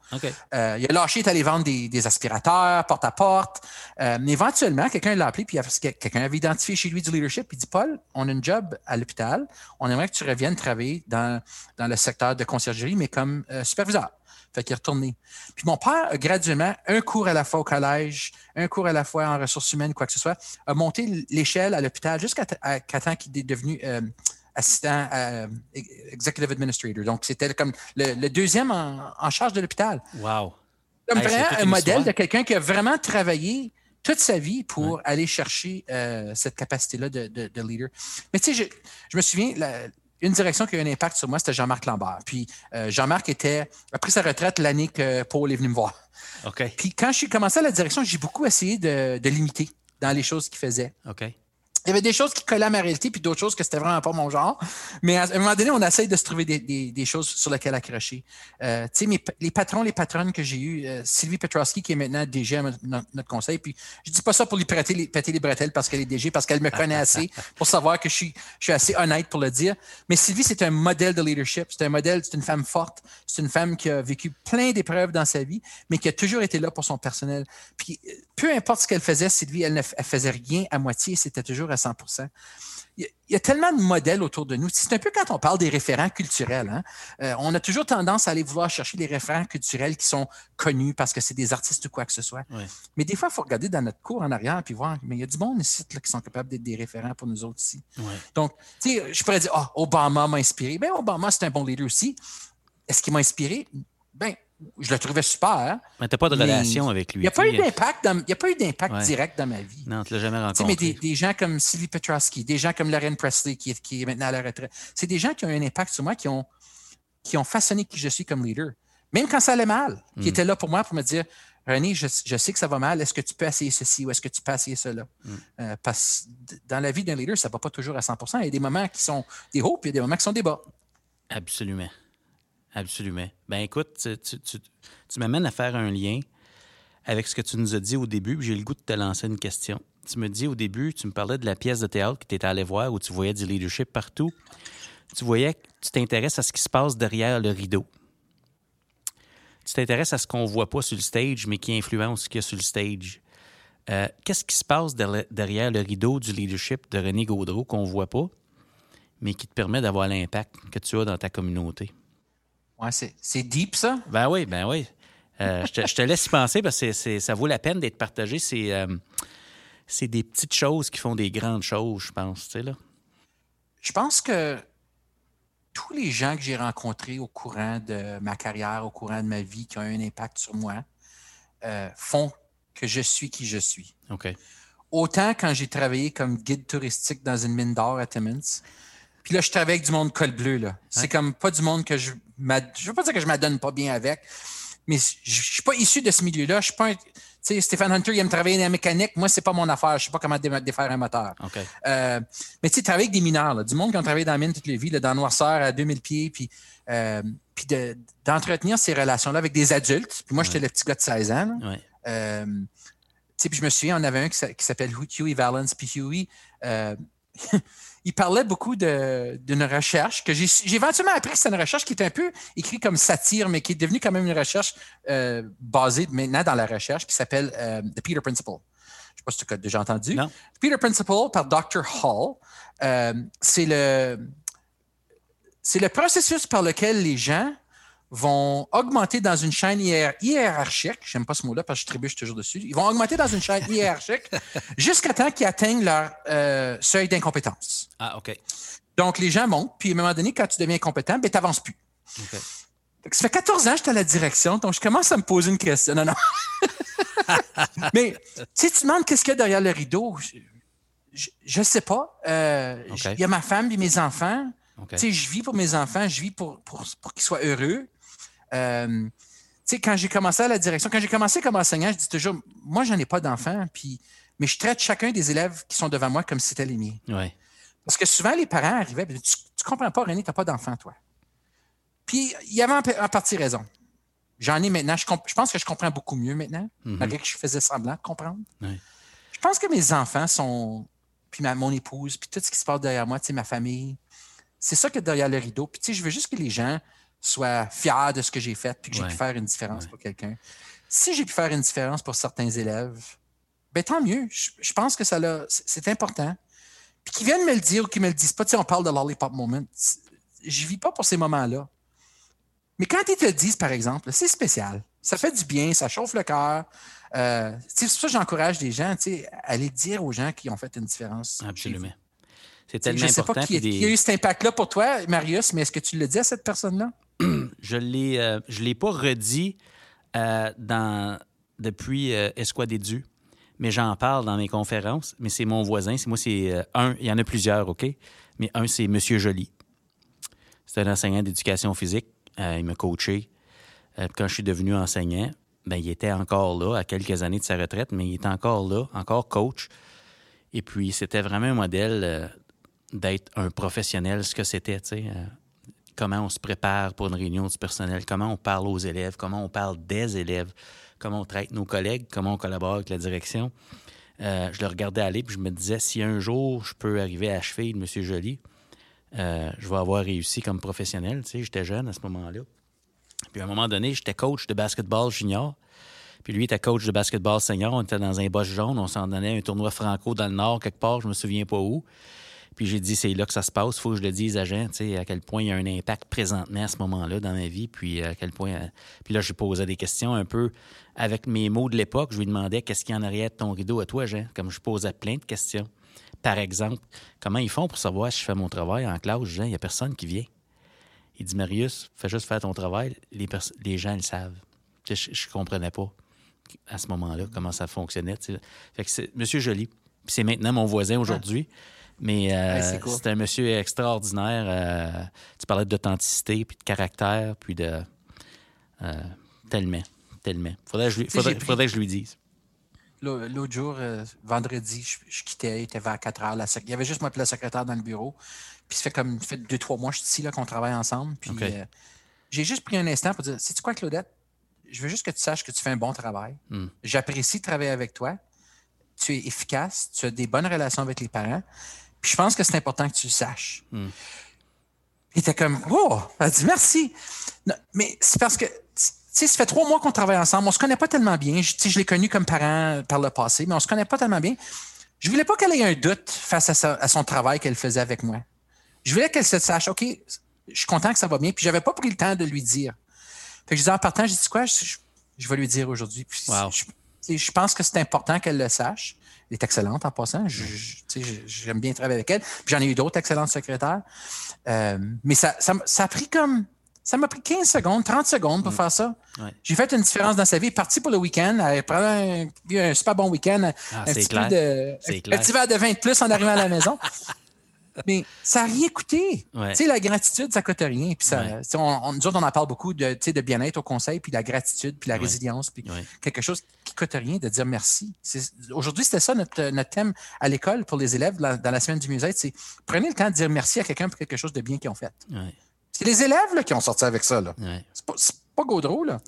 Euh, il a lâché, il est allé vendre des, aspirateurs, porte à porte. Euh, mais éventuellement, quelqu'un l'a appelé, puis quelqu'un avait identifié chez lui du leadership, il dit Paul, on a une job à l'hôpital, on aimerait que tu reviennes travailler dans, dans le secteur de conciergerie, mais comme euh, superviseur. Fait qu'il est retourné. Puis mon père, graduellement, un cours à la fois au collège, un cours à la fois en ressources humaines, quoi que ce soit, a monté l'échelle à l'hôpital jusqu'à temps qu'il est devenu assistant euh, executive administrator. Donc, c'était comme le, deuxième en, charge de l'hôpital. Wow. Comme vraiment un modèle de quelqu'un qui a vraiment travaillé toute sa vie pour aller chercher euh, cette capacité-là de, leader. Mais tu sais, je, me souviens, une direction qui a eu un impact sur moi, c'était Jean-Marc Lambert. Puis euh, Jean-Marc était, après sa retraite, l'année que Paul est venu me voir. OK. Puis quand je suis commencé à la direction, j'ai beaucoup essayé de, de limiter dans les choses qu'il faisait. OK. Il y avait des choses qui collaient à ma réalité, puis d'autres choses que c'était vraiment pas mon genre. Mais à un moment donné, on essaye de se trouver des, choses sur lesquelles accrocher. Euh, tu sais, les patrons, les patronnes que j'ai eus, euh, Sylvie Petrowski, qui est maintenant DG à notre, conseil, puis je dis pas ça pour lui péter les bretelles parce qu'elle est DG, parce qu'elle me connaît assez pour savoir que je suis, je suis assez honnête pour le dire. Mais Sylvie, c'est un modèle de leadership. C'est un modèle, c'est une femme forte. C'est une femme qui a vécu plein d'épreuves dans sa vie, mais qui a toujours été là pour son personnel. Puis peu importe ce qu'elle faisait, Sylvie, elle ne faisait rien à moitié. C'était toujours à 100 il y, a tellement de modèles autour de nous. C'est un peu quand on parle des référents culturels. Hein. Euh, on a toujours tendance à aller vouloir chercher des référents culturels qui sont connus parce que c'est des artistes ou quoi que ce soit. Mais des fois, il faut regarder dans notre cours en arrière et voir, mais il y a du monde ici là, qui sont capables d'être des référents pour nous autres ici. Donc, tu sais, je pourrais dire, ah, Obama m'a inspiré. Bien, Obama, c'est un bon leader aussi. Est-ce qu'il m'a inspiré? Ben, je le trouvais super. Mais tu n'as pas de relation avec lui. Il n'y a, pas eu d'impact il a pas eu d'impact direct dans ma vie. Non, tu ne l'as jamais rencontré. mais des, gens comme Sylvie Petrosky, des gens comme Lorraine Presley, qui est, qui est maintenant à la retraite, c'est des gens qui ont eu un impact sur moi, qui ont, qui ont façonné qui je suis comme leader. Même quand ça allait mal, qui mm. étaient là pour moi pour me dire René, je, sais que ça va mal, est-ce que tu peux essayer ceci ou est-ce que tu peux essayer cela? Mm. Euh, parce que dans la vie d'un leader, ça ne va pas toujours à 100% Il y a des moments qui sont des hauts, puis il y a des moments qui sont des bas. Absolument. Absolument. Ben écoute, tu, m'amènes à faire un lien avec ce que tu nous as dit au début, j'ai le goût de te lancer une question. Tu me dis au début, tu me parlais de la pièce de théâtre que tu étais allé voir où tu voyais du leadership partout. Tu voyais que tu t'intéresses à ce qui se passe derrière le rideau. Tu t'intéresses à ce qu'on voit pas sur le stage, mais qui influence ce qu'il y a sur le stage. Euh, qu'est-ce qui se passe derrière le rideau du leadership de René Gaudreau qu'on voit pas, mais qui te permet d'avoir l'impact que tu as dans ta communauté? Ouais, c'est deep, ça? Ben oui, ben oui. Euh, je, te, laisse y penser parce que ça vaut la peine d'être partagé. Euh, c'est des petites choses qui font des grandes choses, je pense. Tu sais, là. Je pense que tous les gens que j'ai rencontrés au courant de ma carrière, au courant de ma vie, qui ont eu un impact sur moi, euh, font que je suis qui je suis. OK. Autant quand j'ai travaillé comme guide touristique dans une mine d'or à Timmins, puis là, je travaille avec du monde col bleu. Là. C'est comme pas du monde que je. Je veux pas dire que je m'adonne pas bien avec, mais je, suis pas issu de ce milieu-là. Je suis pas un. Tu sais, Stéphane Hunter, il aime travailler dans la mécanique. Moi, c'est pas mon affaire. Je sais pas comment défaire un moteur. Euh, mais tu sais, travailler avec des mineurs, du monde qui ont travaillé dans la mine toute leur vie, là, dans Noirceur à 2000 pieds, puis, euh, puis d'entretenir ces relations-là avec des adultes. Puis moi, j'étais le petit gars de 16 ans. Euh, puis je me souviens, on avait un qui s'appelle Huey Valence. Puis Huey, il parlait beaucoup d'une recherche que j'ai éventuellement appris que c'est une recherche qui est un peu écrite comme satire, mais qui est devenue quand même une recherche euh, basée maintenant dans la recherche qui s'appelle euh, The Peter Principle. Je ne sais pas si tu as déjà entendu. Non. The Peter Principle par Dr. Hall, euh, c'est le, le processus par lequel les gens vont augmenter dans une chaîne hiérarchique, j'aime pas ce mot-là parce que je trébuche toujours dessus, ils vont augmenter dans une chaîne hiérarchique jusqu'à temps qu'ils atteignent leur euh, seuil d'incompétence. Ah, OK. Donc, les gens montent, puis à un moment donné, quand tu deviens compétent, ben, tu n'avances plus. OK. Ça fait 14 ans que je suis à la direction, donc je commence à me poser une question. Non, non. Mais si tu demandes qu'est-ce qu'il y a derrière le rideau, je ne sais pas. Euh, il y a ma femme et mes enfants. Je vis pour mes enfants, je vis pour, pour, pour qu'ils soient heureux. Euh, quand j'ai commencé à la direction, quand j'ai commencé comme enseignant, je dis toujours, moi, j'en ai pas d'enfants, puis, mais je traite chacun des élèves qui sont devant moi comme si c'était les miens. Parce que souvent, les parents arrivaient, tu, ne comprends pas, René, tu n'as pas d'enfant, toi. Puis, il y avait en, partie raison. J'en ai maintenant. Je, pense que je comprends beaucoup mieux maintenant, mm-hmm. malgré que je faisais semblant de comprendre. Je pense que mes enfants sont, puis ma, mon épouse, puis tout ce qui se passe derrière moi, ma famille, c'est ça que derrière le rideau. Puis, tu sais, je veux juste que les gens sois fier de ce que j'ai fait puis que j'ai pu faire une différence pour quelqu'un. Si j'ai pu faire une différence pour certains élèves, ben tant mieux. Je, pense que ça c'est important. Puis qu'ils viennent me le dire ou qu'ils me le disent pas, tu sais, on parle de lollipop moment. Je vis pas pour ces moments-là. Mais quand ils te le disent, par exemple, c'est spécial. Ça fait du bien, ça chauffe le cœur. Euh, c'est pour ça que j'encourage des gens à aller dire aux gens qui ont fait une différence. Absolument. C'est tellement je sais important. Pas qui, y a eu cet impact-là pour toi, Marius, mais est-ce que tu le dis à cette personne-là? je ne euh, l'ai pas redit euh, depuis euh, Esquad du, mais j'en parle dans mes conférences. Mais c'est mon voisin. C'est moi, c'est un. Il y en a plusieurs, OK? Mais un, c'est Monsieur Joly. C'est un enseignant d'éducation physique. il m'a coaché. quand je suis devenu enseignant, ben, il était encore là, à quelques années de sa retraite, mais il est encore là, encore coach. Et puis, c'était vraiment un modèle d'être un professionnel, ce que c'était, tu sais comment on se prépare pour une réunion du personnel, comment on parle aux élèves, comment on parle des élèves, comment on traite nos collègues, comment on collabore avec la direction. Euh, je le regardais aller, puis je me disais, si un jour je peux arriver à achever de M. Joly, euh, je vais avoir réussi comme professionnel. Tu sais, j'étais jeune à ce moment-là. Puis à un moment donné, j'étais coach de basketball junior. Puis lui était coach de basketball senior. On était dans un boss jaune. On s'en donnait un tournoi franco dans le nord, quelque part, je me souviens pas où. Puis j'ai dit, c'est là que ça se passe. Il faut que je le dise à Jean, tu sais, à quel point il y a un impact présentement à ce moment-là dans ma vie. Puis à quel point. euh, Puis là, je lui posais des questions un peu avec mes mots de l'époque. Je lui demandais qu'est-ce qu'il y en arrière de ton rideau à toi, Jean? Comme je posais plein de questions. Par exemple, comment ils font pour savoir si je fais mon travail en classe, Jean? Il n'y a personne qui vient. Il dit, Marius, fais juste faire ton travail. Les, les gens le savent. Je ne comprenais pas à ce moment-là comment ça fonctionnait. Fait que c'est Monsieur Joly. C'est maintenant mon voisin aujourd'hui. Mais euh, Ouais, c'est un monsieur extraordinaire. euh, tu parlais d'authenticité, puis de caractère, puis de... euh, tellement, tellement. Faudrait, que je lui- faudrait, j'ai pris- faudrait que je lui dise. L'au- L'autre jour, euh, vendredi, je, je quittais, il était vers 4 heures. la il y avait juste moi et la secrétaire dans le bureau. Puis ça fait comme fait deux, trois mois que je suis ici là, qu'on travaille ensemble. Puis j'ai juste pris un instant pour dire Sais-tu quoi, Claudette? Je veux juste que tu saches que tu fais un bon travail. Hmm. J'apprécie de travailler avec toi. Tu es efficace, tu as des bonnes relations avec les parents. Puis je pense que c'est important que tu le saches. Hmm. Il était comme, wow, elle dit merci. Non, mais c'est parce que, tu sais, ça fait trois mois qu'on travaille ensemble. On se connaît pas tellement bien. Je, tu sais, je l'ai connu comme parent par le passé, mais on se connaît pas tellement bien. Je voulais pas qu'elle ait un doute face à, sa- à son travail qu'elle faisait avec moi. Je voulais qu'elle se sache, OK, je suis content que ça va bien. Puis j'avais pas pris le temps de lui dire. Fait que je disais en partant, j'ai dit quoi? Je, je- je vais lui dire aujourd'hui. Puis Wow. je pense que c'est important qu'elle le sache. Elle est excellente en passant. J'aime bien travailler avec elle. J'en ai eu d'autres excellentes secrétaires. Euh, mais ça, ça, a pris comme. Ça m'a pris 15 secondes, 30 secondes pour faire ça. Ouais. J'ai fait une différence dans sa vie. Elle est partie pour le week-end. Elle a eu un super bon week-end. Ah, un, petit clair. peu de, C'est un petit verre de vin de plus en arrivant à la maison. Mais ça n'a rien coûté. Ouais. Tu sais, la gratitude, ça coûte rien. Puis ça, Ouais. on, on- nous autres, on en parle beaucoup de, de bien-être au conseil, puis la gratitude, puis la Ouais. résilience, puis quelque chose qui coûte rien de dire merci. Aujourd'hui, c'était ça notre, notre thème à l'école pour les élèves la- dans la semaine du mieux-être. C'est prenez le temps de dire merci à quelqu'un pour quelque chose de bien qu'ils ont fait. C'est les élèves là, qui ont sorti avec ça. là. C'est pas, pas Gaudreau, là.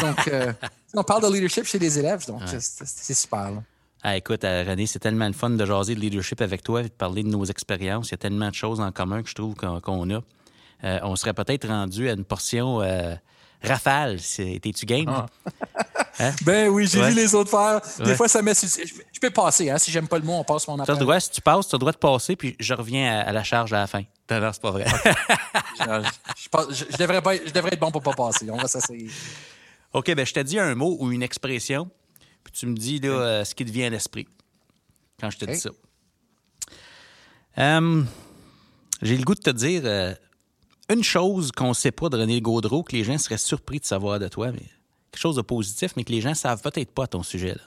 Donc, euh, on parle de leadership chez les élèves, donc c'est super. Là. Ah, écoute, euh, René, c'est tellement le fun de jaser de leadership avec toi et de parler de nos expériences. Il y a tellement de choses en commun que je trouve qu'on a. Euh, on serait peut-être rendu à une portion euh, rafale. T'es-tu game? Ah. Ben oui, j'ai Ouais. vu les autres faire. Des Ouais. fois, ça met. Je, peux passer, hein. Si j'aime pas le mot, on passe mon Tu as après. le droit, si tu passes, tu as le droit de passer, puis je reviens à, à la charge à la fin. Non, non, c'est pas vrai. Je, je pense- je- je devrais pas- je devrais être bon pour pas passer. On va s'essayer. OK, ben je te dis un mot ou une expression, puis tu me dis là, euh, ce qui te vient à l'esprit quand je te dis ça. Euh, J'ai le goût de te dire euh, une chose qu'on ne sait pas de René Gaudreau, que les gens seraient surpris de savoir de toi, mais quelque chose de positif, mais que les gens savent peut-être pas à ton sujet. Là.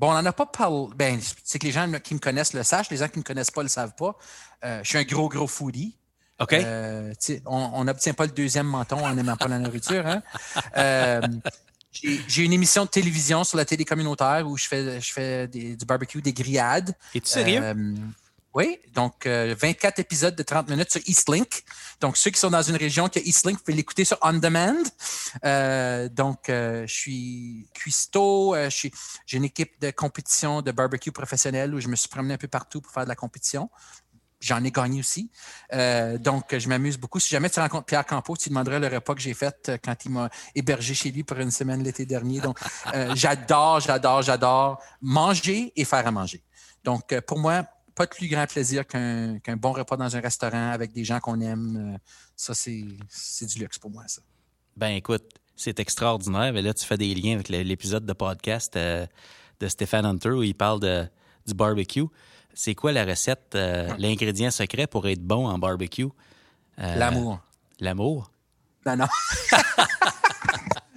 Bon, on n'en a pas parlé. Ben, c'est que les gens qui me connaissent le sachent. Les gens qui ne me connaissent pas le savent pas. Euh, je suis un gros, gros foodie. OK? Euh, on n'obtient pas le deuxième menton en n'aimant pas la nourriture. Hein? Euh, j'ai une émission de télévision sur la télé communautaire où je fais, je fais des- du barbecue, des grillades. Es-tu sérieux? Euh, oui, donc euh, 24 épisodes de 30 minutes sur Eastlink. Donc, ceux qui sont dans une région qui a Eastlink, vous pouvez l'écouter sur On Demand. Euh, donc, euh, je suis cuistot. euh, J'ai une équipe de compétition de barbecue professionnel où je me suis promené un peu partout pour faire de la compétition. J'en ai gagné aussi. Euh, donc, je m'amuse beaucoup. Si jamais tu rencontres Pierre Campeau, tu demanderais le repas que j'ai fait euh, quand il m'a hébergé chez lui pour une semaine l'été dernier. Donc, euh, j'adore, j'adore, j'adore manger et faire à manger. Donc, pour moi, pas de plus grand plaisir qu'un bon repas dans un restaurant avec des gens qu'on aime. Ça, c'est du luxe pour moi, ça. Ben écoute, c'est extraordinaire. Mais là, tu fais des liens avec l'épisode de podcast de Stéphane Hunter où il parle de, du barbecue. C'est quoi la recette, euh, l'ingrédient secret pour être bon en barbecue? Euh, L'amour. L'amour? Non, non.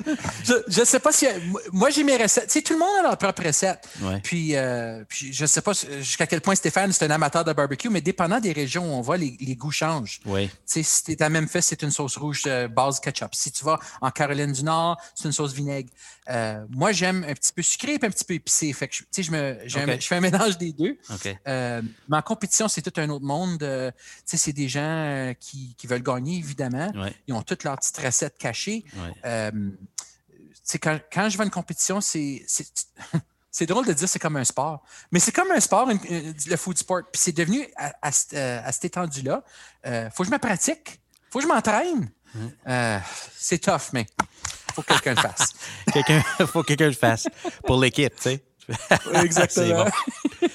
je ne sais pas si. Moi, j'ai mes recettes. Tu sais, tout le monde a leur propre recette. Ouais. Puis, euh, puis, je ne sais pas jusqu'à quel point Stéphane, c'est un amateur de barbecue, mais dépendant des régions où on va, les, les goûts changent. Tu sais, si tu es à Memphis, c'est une sauce rouge euh, base ketchup. Si tu vas en Caroline du Nord, c'est une sauce vinaigre. Euh, moi, j'aime un petit peu sucré et un petit peu épicé. Fait que, je- tu sais, je, me, je fais un mélange des deux. OK. Euh, mais en compétition, c'est tout un autre monde. Tu sais, c'est des gens qui, qui veulent gagner, évidemment. Ouais. Ils ont toutes leurs petites recettes cachées. Ouais. Euh, tu sais, quand, quand je vais à une compétition, c'est. c'est- C'est drôle de dire c'est comme un sport, mais c'est comme un sport, une- une- le food sport. Puis c'est devenu à, à cette, euh, à cette étendue-là. Il faut que je me pratique, faut que je m'entraîne. Euh, c'est tough, mais faut que quelqu'un le fasse. Quelqu'un, faut que quelqu'un le fasse pour l'équipe, tu sais. Exactement. Bon.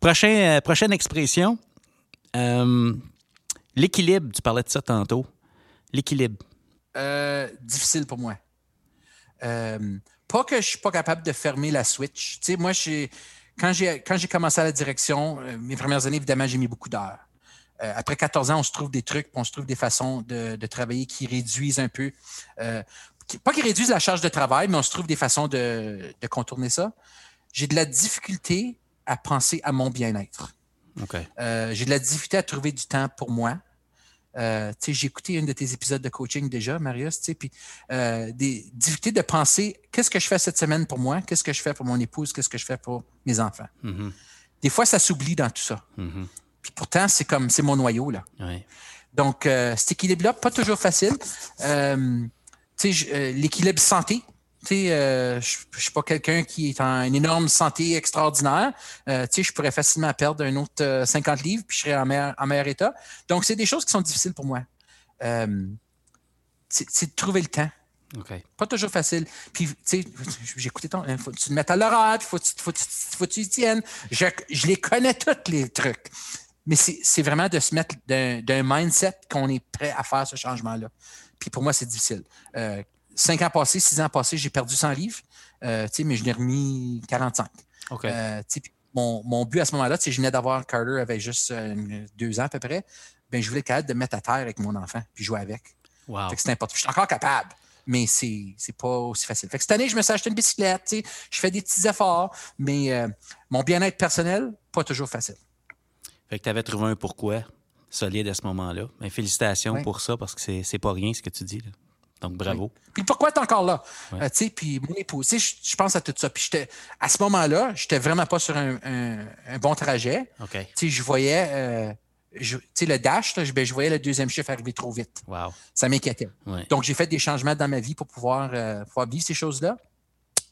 Prochain, euh, prochaine expression. Euh, L'équilibre, tu parlais de ça tantôt. L'équilibre. Euh, difficile pour moi. Euh, pas que je suis pas capable de fermer la switch. Tu sais, moi, quand j'ai commencé à la direction, euh, mes premières années, évidemment, j'ai mis beaucoup d'heures. Euh, après 14 ans, on se trouve des trucs, on se trouve des façons de, de travailler qui réduisent un peu. euh, qui- pas qui réduisent la charge de travail, mais on se trouve des façons de, de contourner ça. J'ai de la difficulté à penser à mon bien-être. Euh, j'ai de la difficulté à trouver du temps pour moi. Euh, j'ai écouté une de tes épisodes de coaching déjà, Marius, puis euh, des difficultés de penser qu'est-ce que je fais cette semaine pour moi, qu'est-ce que je fais pour mon épouse, qu'est-ce que je fais pour mes enfants? Mhm. Des fois, ça s'oublie dans tout ça. Mhm. Puis pourtant, c'est comme c'est mon noyau là. Donc, euh, cet équilibre-là, pas toujours facile. L'équilibre santé. Tu sais, euh, je ne suis pas quelqu'un qui est en une énorme santé extraordinaire. Euh, tu sais, je pourrais facilement perdre un autre euh, 50 livres, puis je serais en meilleur, en meilleur état. Donc, c'est des choses qui sont difficiles pour moi. Euh, c'est de trouver le temps. Pas toujours facile. Puis, tu sais, j'ai écouté ton. Faut que tu te mettes à l'horaire, puis faut que tu faut, faut que tu y tiennes. Je, je les connais tous, les trucs. Mais c'est vraiment de se mettre d'un d'un mindset qu'on est prêt à faire ce changement-là. Puis pour moi, c'est difficile. Euh, cinq ans passés, six ans passés, j'ai perdu 100 livres, euh, mais je l'ai remis 45. OK. Euh, mon, mon but à ce moment-là, je venais d'avoir Carter avait juste euh, deux ans à peu près. Ben, je voulais être capable de me mettre à terre avec mon enfant, puis jouer avec. wow. C'est important. Je suis encore capable, mais c'est c'est pas aussi facile. Fait que cette année, je me suis acheté une bicyclette, je fais des petits efforts, mais mon bien-être personnel, pas toujours facile. Fait que tu avais trouvé un pourquoi solide à ce moment-là. Ben, félicitations pour ça parce que c'est, c'est pas rien ce que tu dis. là. Donc bravo. Puis pourquoi tu es encore là? Ouais. Euh, tu sais, puis mon épouse, tu sais, je, pense à tout ça. Puis à ce moment-là, j'étais vraiment pas sur un, un- un bon trajet. OK. Tu sais, je voyais, euh, je- tu sais, le dash, là, ben, je voyais le deuxième chiffre arriver trop vite. Wow. Ça m'inquiétait. Ouais. Donc, j'ai fait des changements dans ma vie pour pouvoir, euh, pouvoir vivre ces choses-là.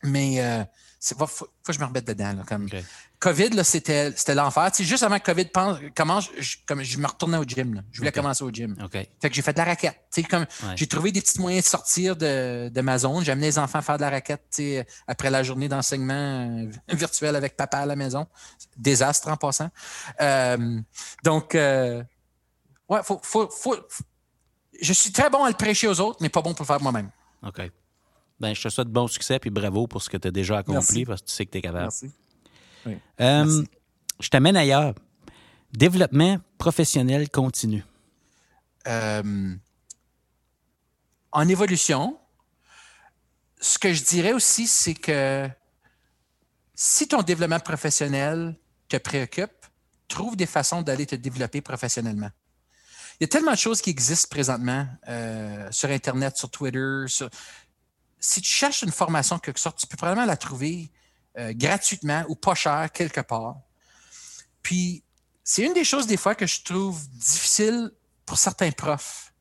Mais euh, il faut, faut que je me remette dedans. Là, comme OK. COVID, là, c'était, c'était l'enfer. Tu sais, juste avant que COVID pense- commence, je, comme, je me retournais au gym. là. Je voulais commencer au gym. OK. Fait que j'ai fait de la raquette. Tu sais, comme, Ouais. J'ai trouvé des petits moyens de sortir de, de ma zone. J'ai amené les enfants faire de la raquette tu sais, après la journée d'enseignement euh, virtuel avec papa à la maison. Désastre en passant. Euh, donc, euh, ouais, faut, faut, faut- je suis très bon à le prêcher aux autres, mais pas bon pour le faire moi-même. OK. Ben, je te souhaite bon succès puis bravo pour ce que tu as déjà accompli Merci. parce que tu sais que tu es capable. Merci. Euh, Merci. je t'amène ailleurs. Développement professionnel continu. Euh, en évolution, ce que je dirais aussi, c'est que si ton développement professionnel te préoccupe, trouve des façons d'aller te développer professionnellement. Il y a tellement de choses qui existent présentement euh, sur Internet, sur Twitter. sur- Si tu cherches une formation de quelque sorte, tu peux probablement la trouver euh, gratuitement ou pas cher quelque part. Puis, c'est une des choses des fois que je trouve difficile pour certains profs.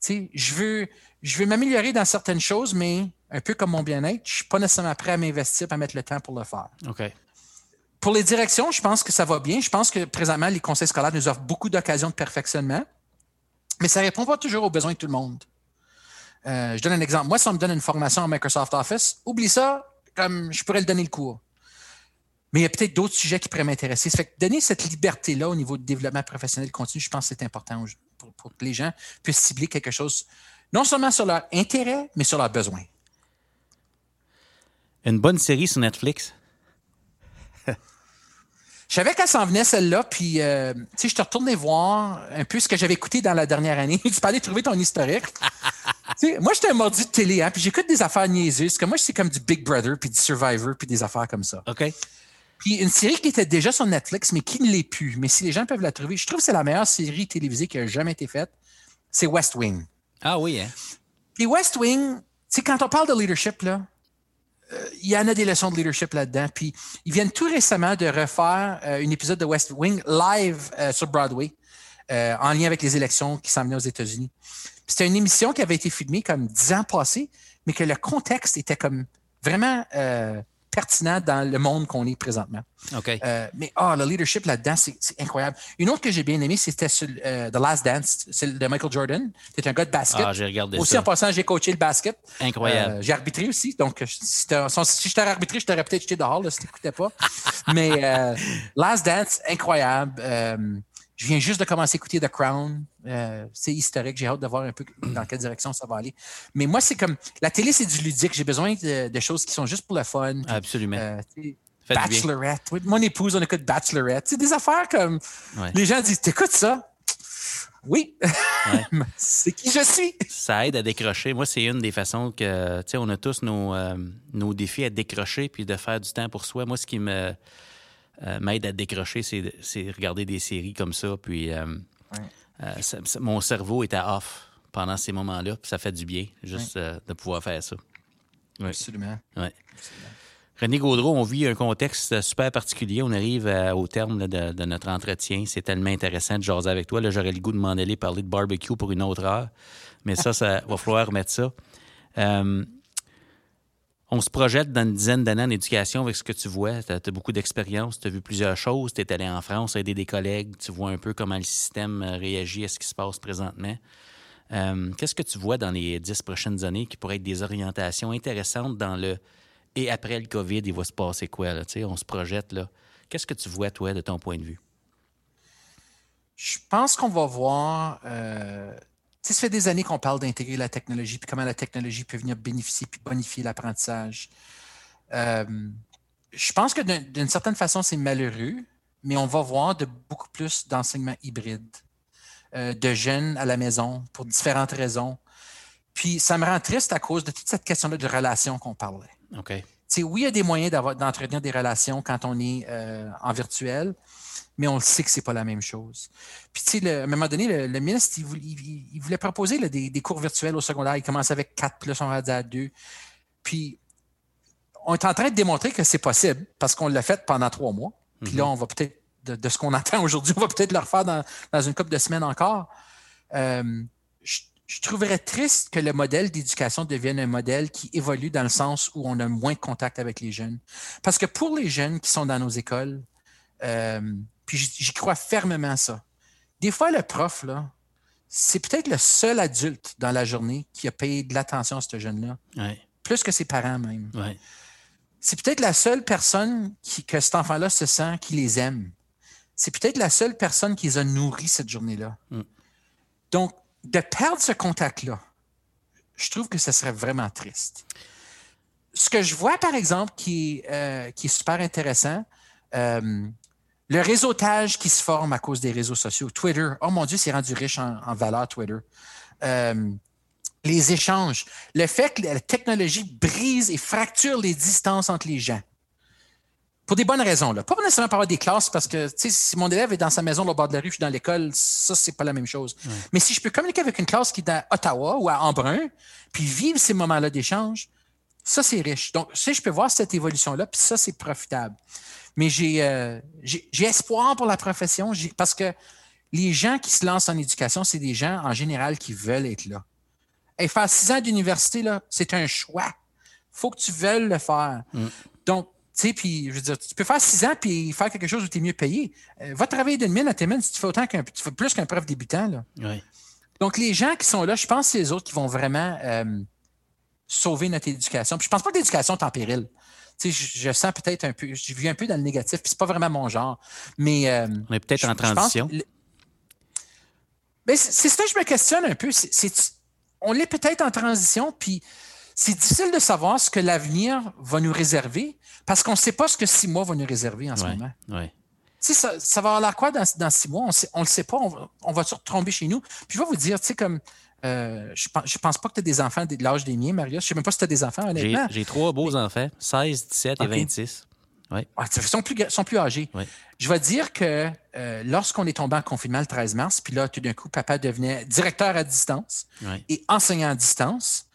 Tu sais, je veux, je veux m'améliorer dans certaines choses, mais un peu comme mon bien-être, je suis pas nécessairement prêt à m'investir, à mettre le temps pour le faire. OK. Pour les directions, je pense que ça va bien. Je pense que présentement, les conseils scolaires nous offrent beaucoup d'occasions de perfectionnement, mais ça répond pas toujours aux besoins de tout le monde. Euh, je donne un exemple. Moi, si on me donne une formation en Microsoft Office, oublie ça, comme je pourrais le donner le cours. Mais il y a peut-être d'autres sujets qui pourraient m'intéresser. Ça fait que donner cette liberté-là au niveau du développement professionnel continu, je pense que c'est important pour, pour que les gens puissent cibler quelque chose, non seulement sur leur intérêt, mais sur leurs besoins. Une bonne série sur Netflix? Je savais qu'elle s'en venait, celle-là, puis euh, tu sais, je te retourné voir un peu ce que j'avais écouté dans la dernière année. tu peux aller trouver ton historique. Moi, j'étais un mordu de télé, hein, puis j'écoute des affaires niaiseuses. Comme moi, c'est comme du Big Brother, puis du Survivor, puis des affaires comme ça. OK. Puis une série qui était déjà sur Netflix, mais qui ne l'est plus. Mais si les gens peuvent la trouver, je trouve que c'est la meilleure série télévisée qui a jamais été faite. C'est West Wing. Ah oui, hein? Puis West Wing, tu sais, quand on parle de leadership, là, il y en a des leçons de leadership là-dedans. Puis ils viennent tout récemment de refaire euh, un épisode de West Wing live euh, sur Broadway, euh, en lien avec les élections qui s'en venaient aux États-Unis. C'était une émission qui avait été filmée comme dix ans passés, mais que le contexte était comme vraiment euh, pertinent dans le monde qu'on est présentement. OK. Euh, mais oh, le leadership là-dedans, c'est incroyable. Une autre que j'ai bien aimée, c'était sur euh, The Last Dance, c'est de Michael Jordan. C'est un gars de basket. Ah, j'ai regardé aussi, ça. en passant, j'ai coaché le basket. Incroyable. Euh, j'ai arbitré aussi. Donc, si, si je t'aurais arbitré, je t'aurais peut-être jeté dehors là, si tu n'écoutais pas. mais euh, Last Dance, incroyable. Je viens juste de commencer à écouter The Crown. Euh, c'est historique. J'ai hâte de voir un peu dans quelle direction ça va aller. Mais moi, c'est comme. La télé, c'est du ludique. J'ai besoin de, de, choses qui sont juste pour le fun. Absolument. Euh, Bachelorette. Oui, mon épouse, on écoute Bachelorette. C'est des affaires comme. Ouais. Les gens disent T'écoutes ça? Oui. Ouais. c'est qui je suis? Ça aide à décrocher. Moi, c'est une des façons que, tu sais, on a tous nos, euh, nos défis à décrocher puis de faire du temps pour soi. Moi, ce qui me euh, m'aide à décrocher, c'est regarder des séries comme ça. Puis euh, ouais. euh, ça, ça, mon cerveau est à off pendant ces moments-là. Puis ça fait du bien juste ouais. de pouvoir faire ça. Absolument. Ouais. Absolument. René Gaudreau, on vit un contexte super particulier. On arrive à, au terme là, de, de, notre entretien. C'est tellement intéressant de jaser avec toi. Là, j'aurais le goût de m'en aller parler de barbecue pour une autre heure. Mais ça, ça va falloir remettre ça. Euh, on se projette dans une dizaine d'années en éducation avec ce que tu vois. Tu as, beaucoup d'expérience, tu as vu plusieurs choses. Tu es allé en France aider des collègues. Tu vois un peu comment le système réagit à ce qui se passe présentement. Euh, Qu'est-ce que tu vois dans les dix prochaines années qui pourraient être des orientations intéressantes dans le et après le COVID, il va se passer quoi? Là? On se projette. là. Qu'est-ce que tu vois, toi, de ton point de vue? Je pense qu'on va voir. Euh, ça fait des années qu'on parle d'intégrer la technologie, puis comment la technologie peut venir bénéficier puis bonifier l'apprentissage. Euh, je pense que d'une certaine façon, c'est malheureux, mais on va voir de beaucoup plus d'enseignements hybrides, euh, de jeunes à la maison pour différentes raisons. Puis ça me rend triste à cause de toute cette question-là de relation qu'on parlait. OK. T'sais, oui, il y a des moyens d'entretenir des relations quand on est euh, en virtuel, mais on le sait que c'est pas la même chose. Puis, tu sais, à un moment donné, le, le ministre, il voulait, il, il voulait proposer là, des, des, cours virtuels au secondaire. Il commence avec 4, puis là, on va à 2. Puis, on est en train de démontrer que c'est possible parce qu'on l'a fait pendant trois mois. Puis mm -hmm. là, on va peut-être, de, de, ce qu'on entend aujourd'hui, on va peut-être le refaire dans, dans une couple de semaines encore. Euh, je, je trouverais triste que le modèle d'éducation devienne un modèle qui évolue dans le sens où on a moins de contact avec les jeunes. Parce que pour les jeunes qui sont dans nos écoles, euh, puis j'y crois fermement ça, des fois le prof, là, c'est peut-être le seul adulte dans la journée qui a payé de l'attention à ce jeune-là. Ouais. Plus que ses parents même. Ouais. C'est peut-être la seule personne qui, que cet enfant-là se sent qui les aime. C'est peut-être la seule personne qui les a nourris cette journée-là. Mm. Donc, de perdre ce contact-là, je trouve que ce serait vraiment triste. Ce que je vois, par exemple, qui est, euh, qui est super intéressant, euh, le réseautage qui se forme à cause des réseaux sociaux. Twitter, oh mon Dieu, c'est rendu riche en, en valeur, Twitter. Euh, les échanges, le fait que la technologie brise et fracture les distances entre les gens. Pour des bonnes raisons. Là. Pas nécessairement par avoir des classes, parce que si mon élève est dans sa maison au bord de la rue, je suis dans l'école, ça, c'est pas la même chose. Mais si je peux communiquer avec une classe qui est à Ottawa ou à Embrun, puis vivre ces moments-là d'échange, ça, c'est riche. Donc, si je peux voir cette évolution-là, puis ça, c'est profitable. Mais j'ai euh, espoir pour la profession parce que les gens qui se lancent en éducation, c'est des gens en général qui veulent être là. Et faire six ans d'université, là, c'est un choix. faut que tu veuilles le faire. Mm. Donc, tu sais, puis je veux dire, tu peux faire six ans puis faire quelque chose où tu es mieux payé. Euh, va travailler d'une mine à tes mines si tu fais autant qu'un tu fais plus qu'un prof débutant. Là. Oui. Donc, les gens qui sont là, je pense que c'est les autres qui vont vraiment euh, sauver notre éducation. Puis je pense pas que l'éducation est en péril. Tu sais, je, je sens peut-être un peu, je vis un peu dans le négatif, puis c'est pas vraiment mon genre. Mais euh, on est peut-être en transition. Ben, c'est ça que je me questionne un peu. On est peut-être en transition, puis c'est difficile de savoir ce que l'avenir va nous réserver parce qu'on ne sait pas ce que six mois va nous réserver en ce ouais, moment. Ouais. Ça, ça va avoir l'air quoi dans, dans, six mois? On ne le sait pas. On va, on va retomber chez nous. Puis je vais vous dire, tu sais, comme euh, je, pense, je pense pas que tu as des enfants de l'âge des miens, Marius. Je sais même pas si tu as des enfants, honnêtement. J'ai trois beaux enfants, 16, 17 okay. et 26. Ouais. Ah, ils sont plus, sont plus âgés. Ouais. Je vais dire que euh, lorsqu'on est tombé en confinement le 13 mars, puis là, tout d'un coup, papa devenait directeur à distance ouais. et enseignant à distance,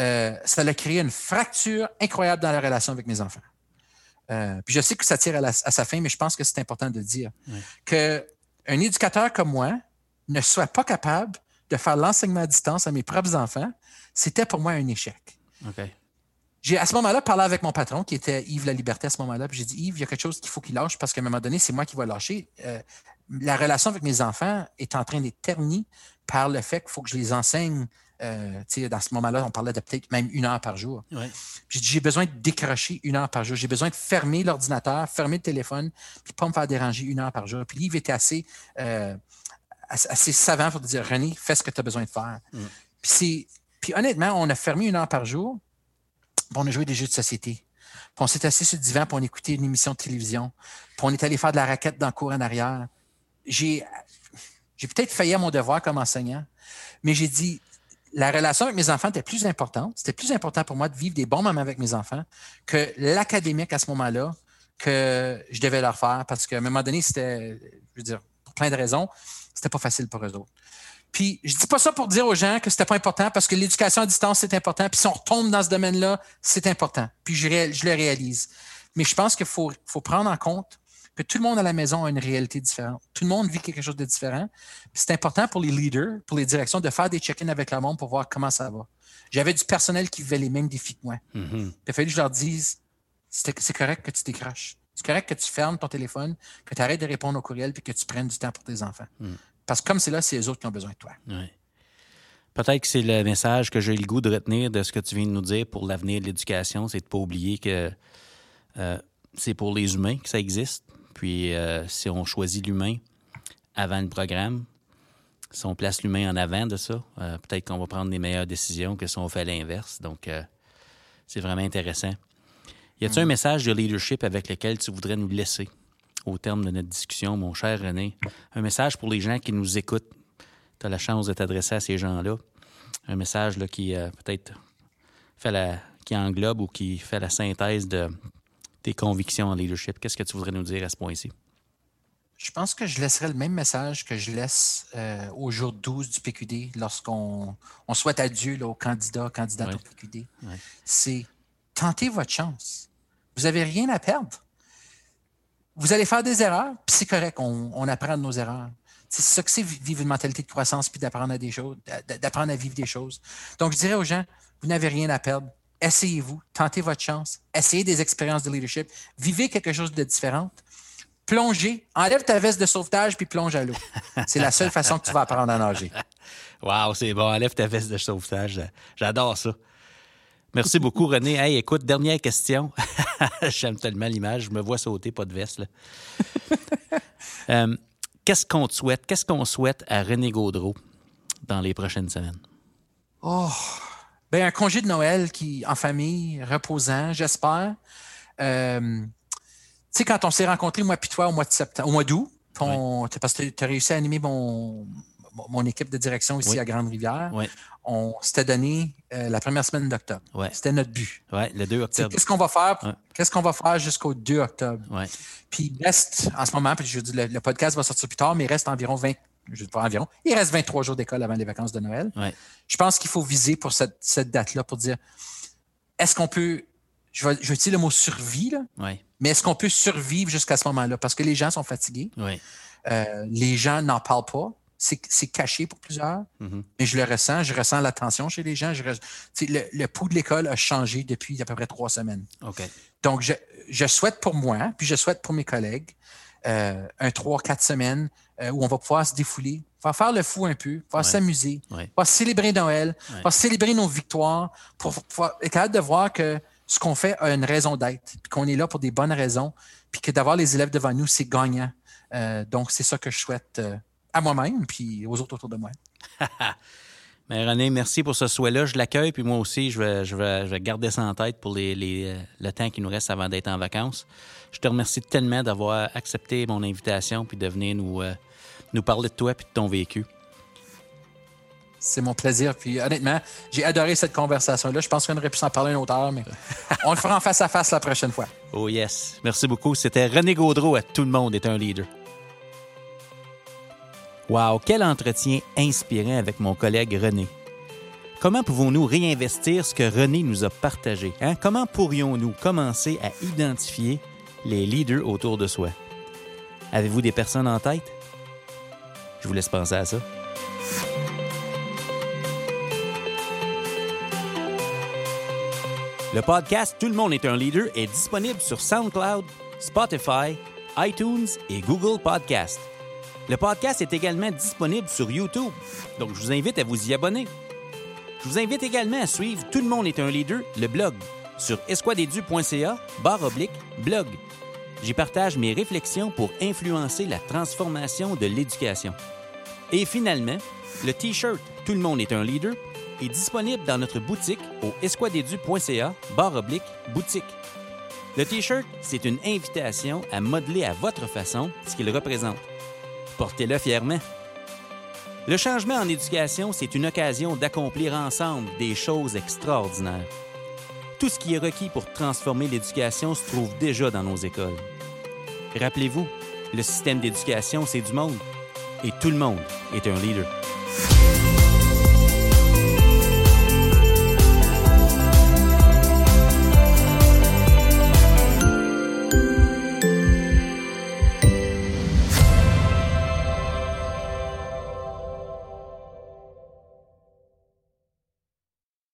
euh, ça a créé une fracture incroyable dans la relation avec mes enfants. Euh, puis je sais que ça tire à, la, à, sa fin, mais je pense que c'est important de dire qu'un éducateur comme moi ne soit pas capable de faire l'enseignement à distance à mes propres enfants, c'était pour moi un échec. Okay. j'ai à ce moment-là parlé avec mon patron, qui était Yves La Liberté à ce moment-là. Puis j'ai dit, Yves, il y a quelque chose qu'il faut qu'il lâche parce qu'à un moment donné, c'est moi qui vais lâcher. Euh, la relation avec mes enfants est en train d'être ternie par le fait qu'il faut que je les enseigne. Euh, dans ce moment-là, on parlait de peut-être même une heure par jour. J'ai dit, j'ai besoin de décrocher une heure par jour. J'ai besoin de fermer l'ordinateur, fermer le téléphone, puis pas me faire déranger une heure par jour. Puis Yves était assez, euh, assez, savant pour dire, René, fais ce que tu as besoin de faire. Mm. Puis, puis honnêtement, on a fermé une heure par jour on a joué des jeux de société. Puis on s'est assis sur le divan, pour on écoutait une émission de télévision. Puis on est allé faire de la raquette dans le cours en arrière. J'ai, j'ai peut-être failli à mon devoir comme enseignant, mais j'ai dit, la relation avec mes enfants était plus importante. C'était plus important pour moi de vivre des bons moments avec mes enfants que l'académique à ce moment-là que je devais leur faire parce qu'à un moment donné, c'était, je veux dire, pour plein de raisons, c'était pas facile pour eux autres. Puis je dis pas ça pour dire aux gens que c'était pas important parce que l'éducation à distance, c'est important. Puis si on retombe dans ce domaine-là, c'est important. Puis je, je, le réalise. Mais je pense qu'il faut, faut prendre en compte que tout le monde à la maison a une réalité différente. Tout le monde vit quelque chose de différent. C'est important pour les leaders, pour les directions, de faire des check-ins avec le monde pour voir comment ça va. J'avais du personnel qui vivait les mêmes défis que moi. Mm-hmm. Il a fallu que je leur dise c'est correct que tu décroches. C'est correct que tu fermes ton téléphone, que tu arrêtes de répondre aux courriels puis que tu prennes du temps pour tes enfants. Mm. Parce que comme c'est là, c'est les autres qui ont besoin de toi. Peut-être que c'est le message que j'ai le goût de retenir de ce que tu viens de nous dire pour l'avenir de l'éducation, c'est de ne pas oublier que euh, c'est pour les humains que ça existe. Puis euh, si on choisit l'humain avant le programme, si on place l'humain en avant de ça, euh, peut-être qu'on va prendre des meilleures décisions que si on fait l'inverse. Donc, c'est vraiment intéressant. Y a-t-il un mm. message de leadership avec lequel tu voudrais nous laisser? au terme de notre discussion, mon cher René? Un message pour les gens qui nous écoutent. Tu as la chance de t'adresser à ces gens-là. Un message là, qui euh, peut-être fait la, qui englobe ou qui fait la synthèse de tes convictions en leadership. Qu'est-ce que tu voudrais nous dire à ce point-ci? Je pense que je laisserai le même message que je laisse euh, au jour 12 du PQD lorsqu'on on souhaite adieu aux candidats, candidates au PQD. C'est tenter votre chance. Vous n'avez rien à perdre. Vous allez faire des erreurs, puis c'est correct, on, apprend de nos erreurs. C'est ça que c'est vivre une mentalité de croissance puis d'apprendre à des choses, d'apprendre à vivre des choses. Donc, je dirais aux gens, vous n'avez rien à perdre. Essayez-vous, tentez votre chance, essayez des expériences de leadership, vivez quelque chose de différent. Plongez, enlève ta veste de sauvetage puis plonge à l'eau. C'est la seule façon que tu vas apprendre à nager. Wow, c'est bon, enlève ta veste de sauvetage. J'adore ça. Merci beaucoup, René. Hey, écoute, dernière question. J'aime tellement l'image. Je me vois sauter, pas de veste. Euh, qu'est-ce qu'on te souhaite? Qu'est-ce qu'on souhaite à René Gaudreau dans les prochaines semaines? Oh, ben un congé de Noël qui, en famille, reposant, j'espère. Euh, tu sais, quand on s'est rencontrés, moi puis toi, au mois de septembre, au mois d'août, parce que tu as réussi à animer mon, mon équipe de direction ici à Grande-Rivière, on s'était donné euh, la première semaine d'octobre. C'était notre but. Oui, le 2 octobre. Qu'est-ce qu'on va faire? Qu'est-ce qu'on va faire jusqu'au 2 octobre? Puis il reste, en ce moment, puis je dis, le, podcast va sortir plus tard, mais il reste environ 20, je pas environ, il reste 23 jours d'école avant les vacances de Noël. Je pense qu'il faut viser pour cette, date-là pour dire, est-ce qu'on peut, je vais, je utiliser le mot survie, là, mais est-ce qu'on peut survivre jusqu'à ce moment-là? Parce que les gens sont fatigués. Euh, les gens n'en parlent pas c'est caché pour plusieurs, mm-hmm. mais je le ressens, je ressens l'attention chez les gens. Je, le, le pouls de l'école a changé depuis à peu près trois semaines. Donc, je, souhaite pour moi, puis je souhaite pour mes collègues, euh, un trois, quatre semaines euh, où on va pouvoir se défouler, pouvoir faire le fou un peu, pouvoir s'amuser, pouvoir célébrer Noël, pouvoir célébrer nos victoires, pour pouvoir être capable de voir que ce qu'on fait a une raison d'être, puis qu'on est là pour des bonnes raisons, puis que d'avoir les élèves devant nous, c'est gagnant. Euh, donc, c'est ça que je souhaite à moi-même puis aux autres autour de moi. Mais René, merci pour ce souhait-là. Je l'accueille, puis moi aussi, je vais, je vais, garder ça en tête pour les, euh, le temps qui nous reste avant d'être en vacances. Je te remercie tellement d'avoir accepté mon invitation puis de venir nous, euh, nous parler de toi puis de ton vécu. C'est mon plaisir. Puis honnêtement, j'ai adoré cette conversation-là. Je pense qu'on aurait pu s'en parler une autre heure, mais on le fera en face à face la prochaine fois. Oh yes. Merci beaucoup. C'était René Gaudreau à Tout le monde est un leader. Wow, quel entretien inspirant avec mon collègue René. Comment pouvons-nous réinvestir ce que René nous a partagé? Hein? Comment pourrions-nous commencer à identifier les leaders autour de soi? Avez-vous des personnes en tête? Je vous laisse penser à ça. Le podcast Tout le monde est un leader est disponible sur SoundCloud, Spotify, iTunes et Google Podcast. Le podcast est également disponible sur YouTube, donc je vous invite à vous y abonner. Je vous invite également à suivre Tout le monde est un leader, le blog, sur esquadedu.ca, barre oblique, blog. J'y partage mes réflexions pour influencer la transformation de l'éducation. Et finalement, le T-shirt Tout le monde est un leader est disponible dans notre boutique au esquadedu.ca, barre oblique, boutique. Le T-shirt, c'est une invitation à modeler à votre façon ce qu'il représente. Portez-le fièrement. Le changement en éducation, c'est une occasion d'accomplir ensemble des choses extraordinaires. Tout ce qui est requis pour transformer l'éducation se trouve déjà dans nos écoles. Rappelez-vous, le système d'éducation, c'est du monde. Et tout le monde est un leader.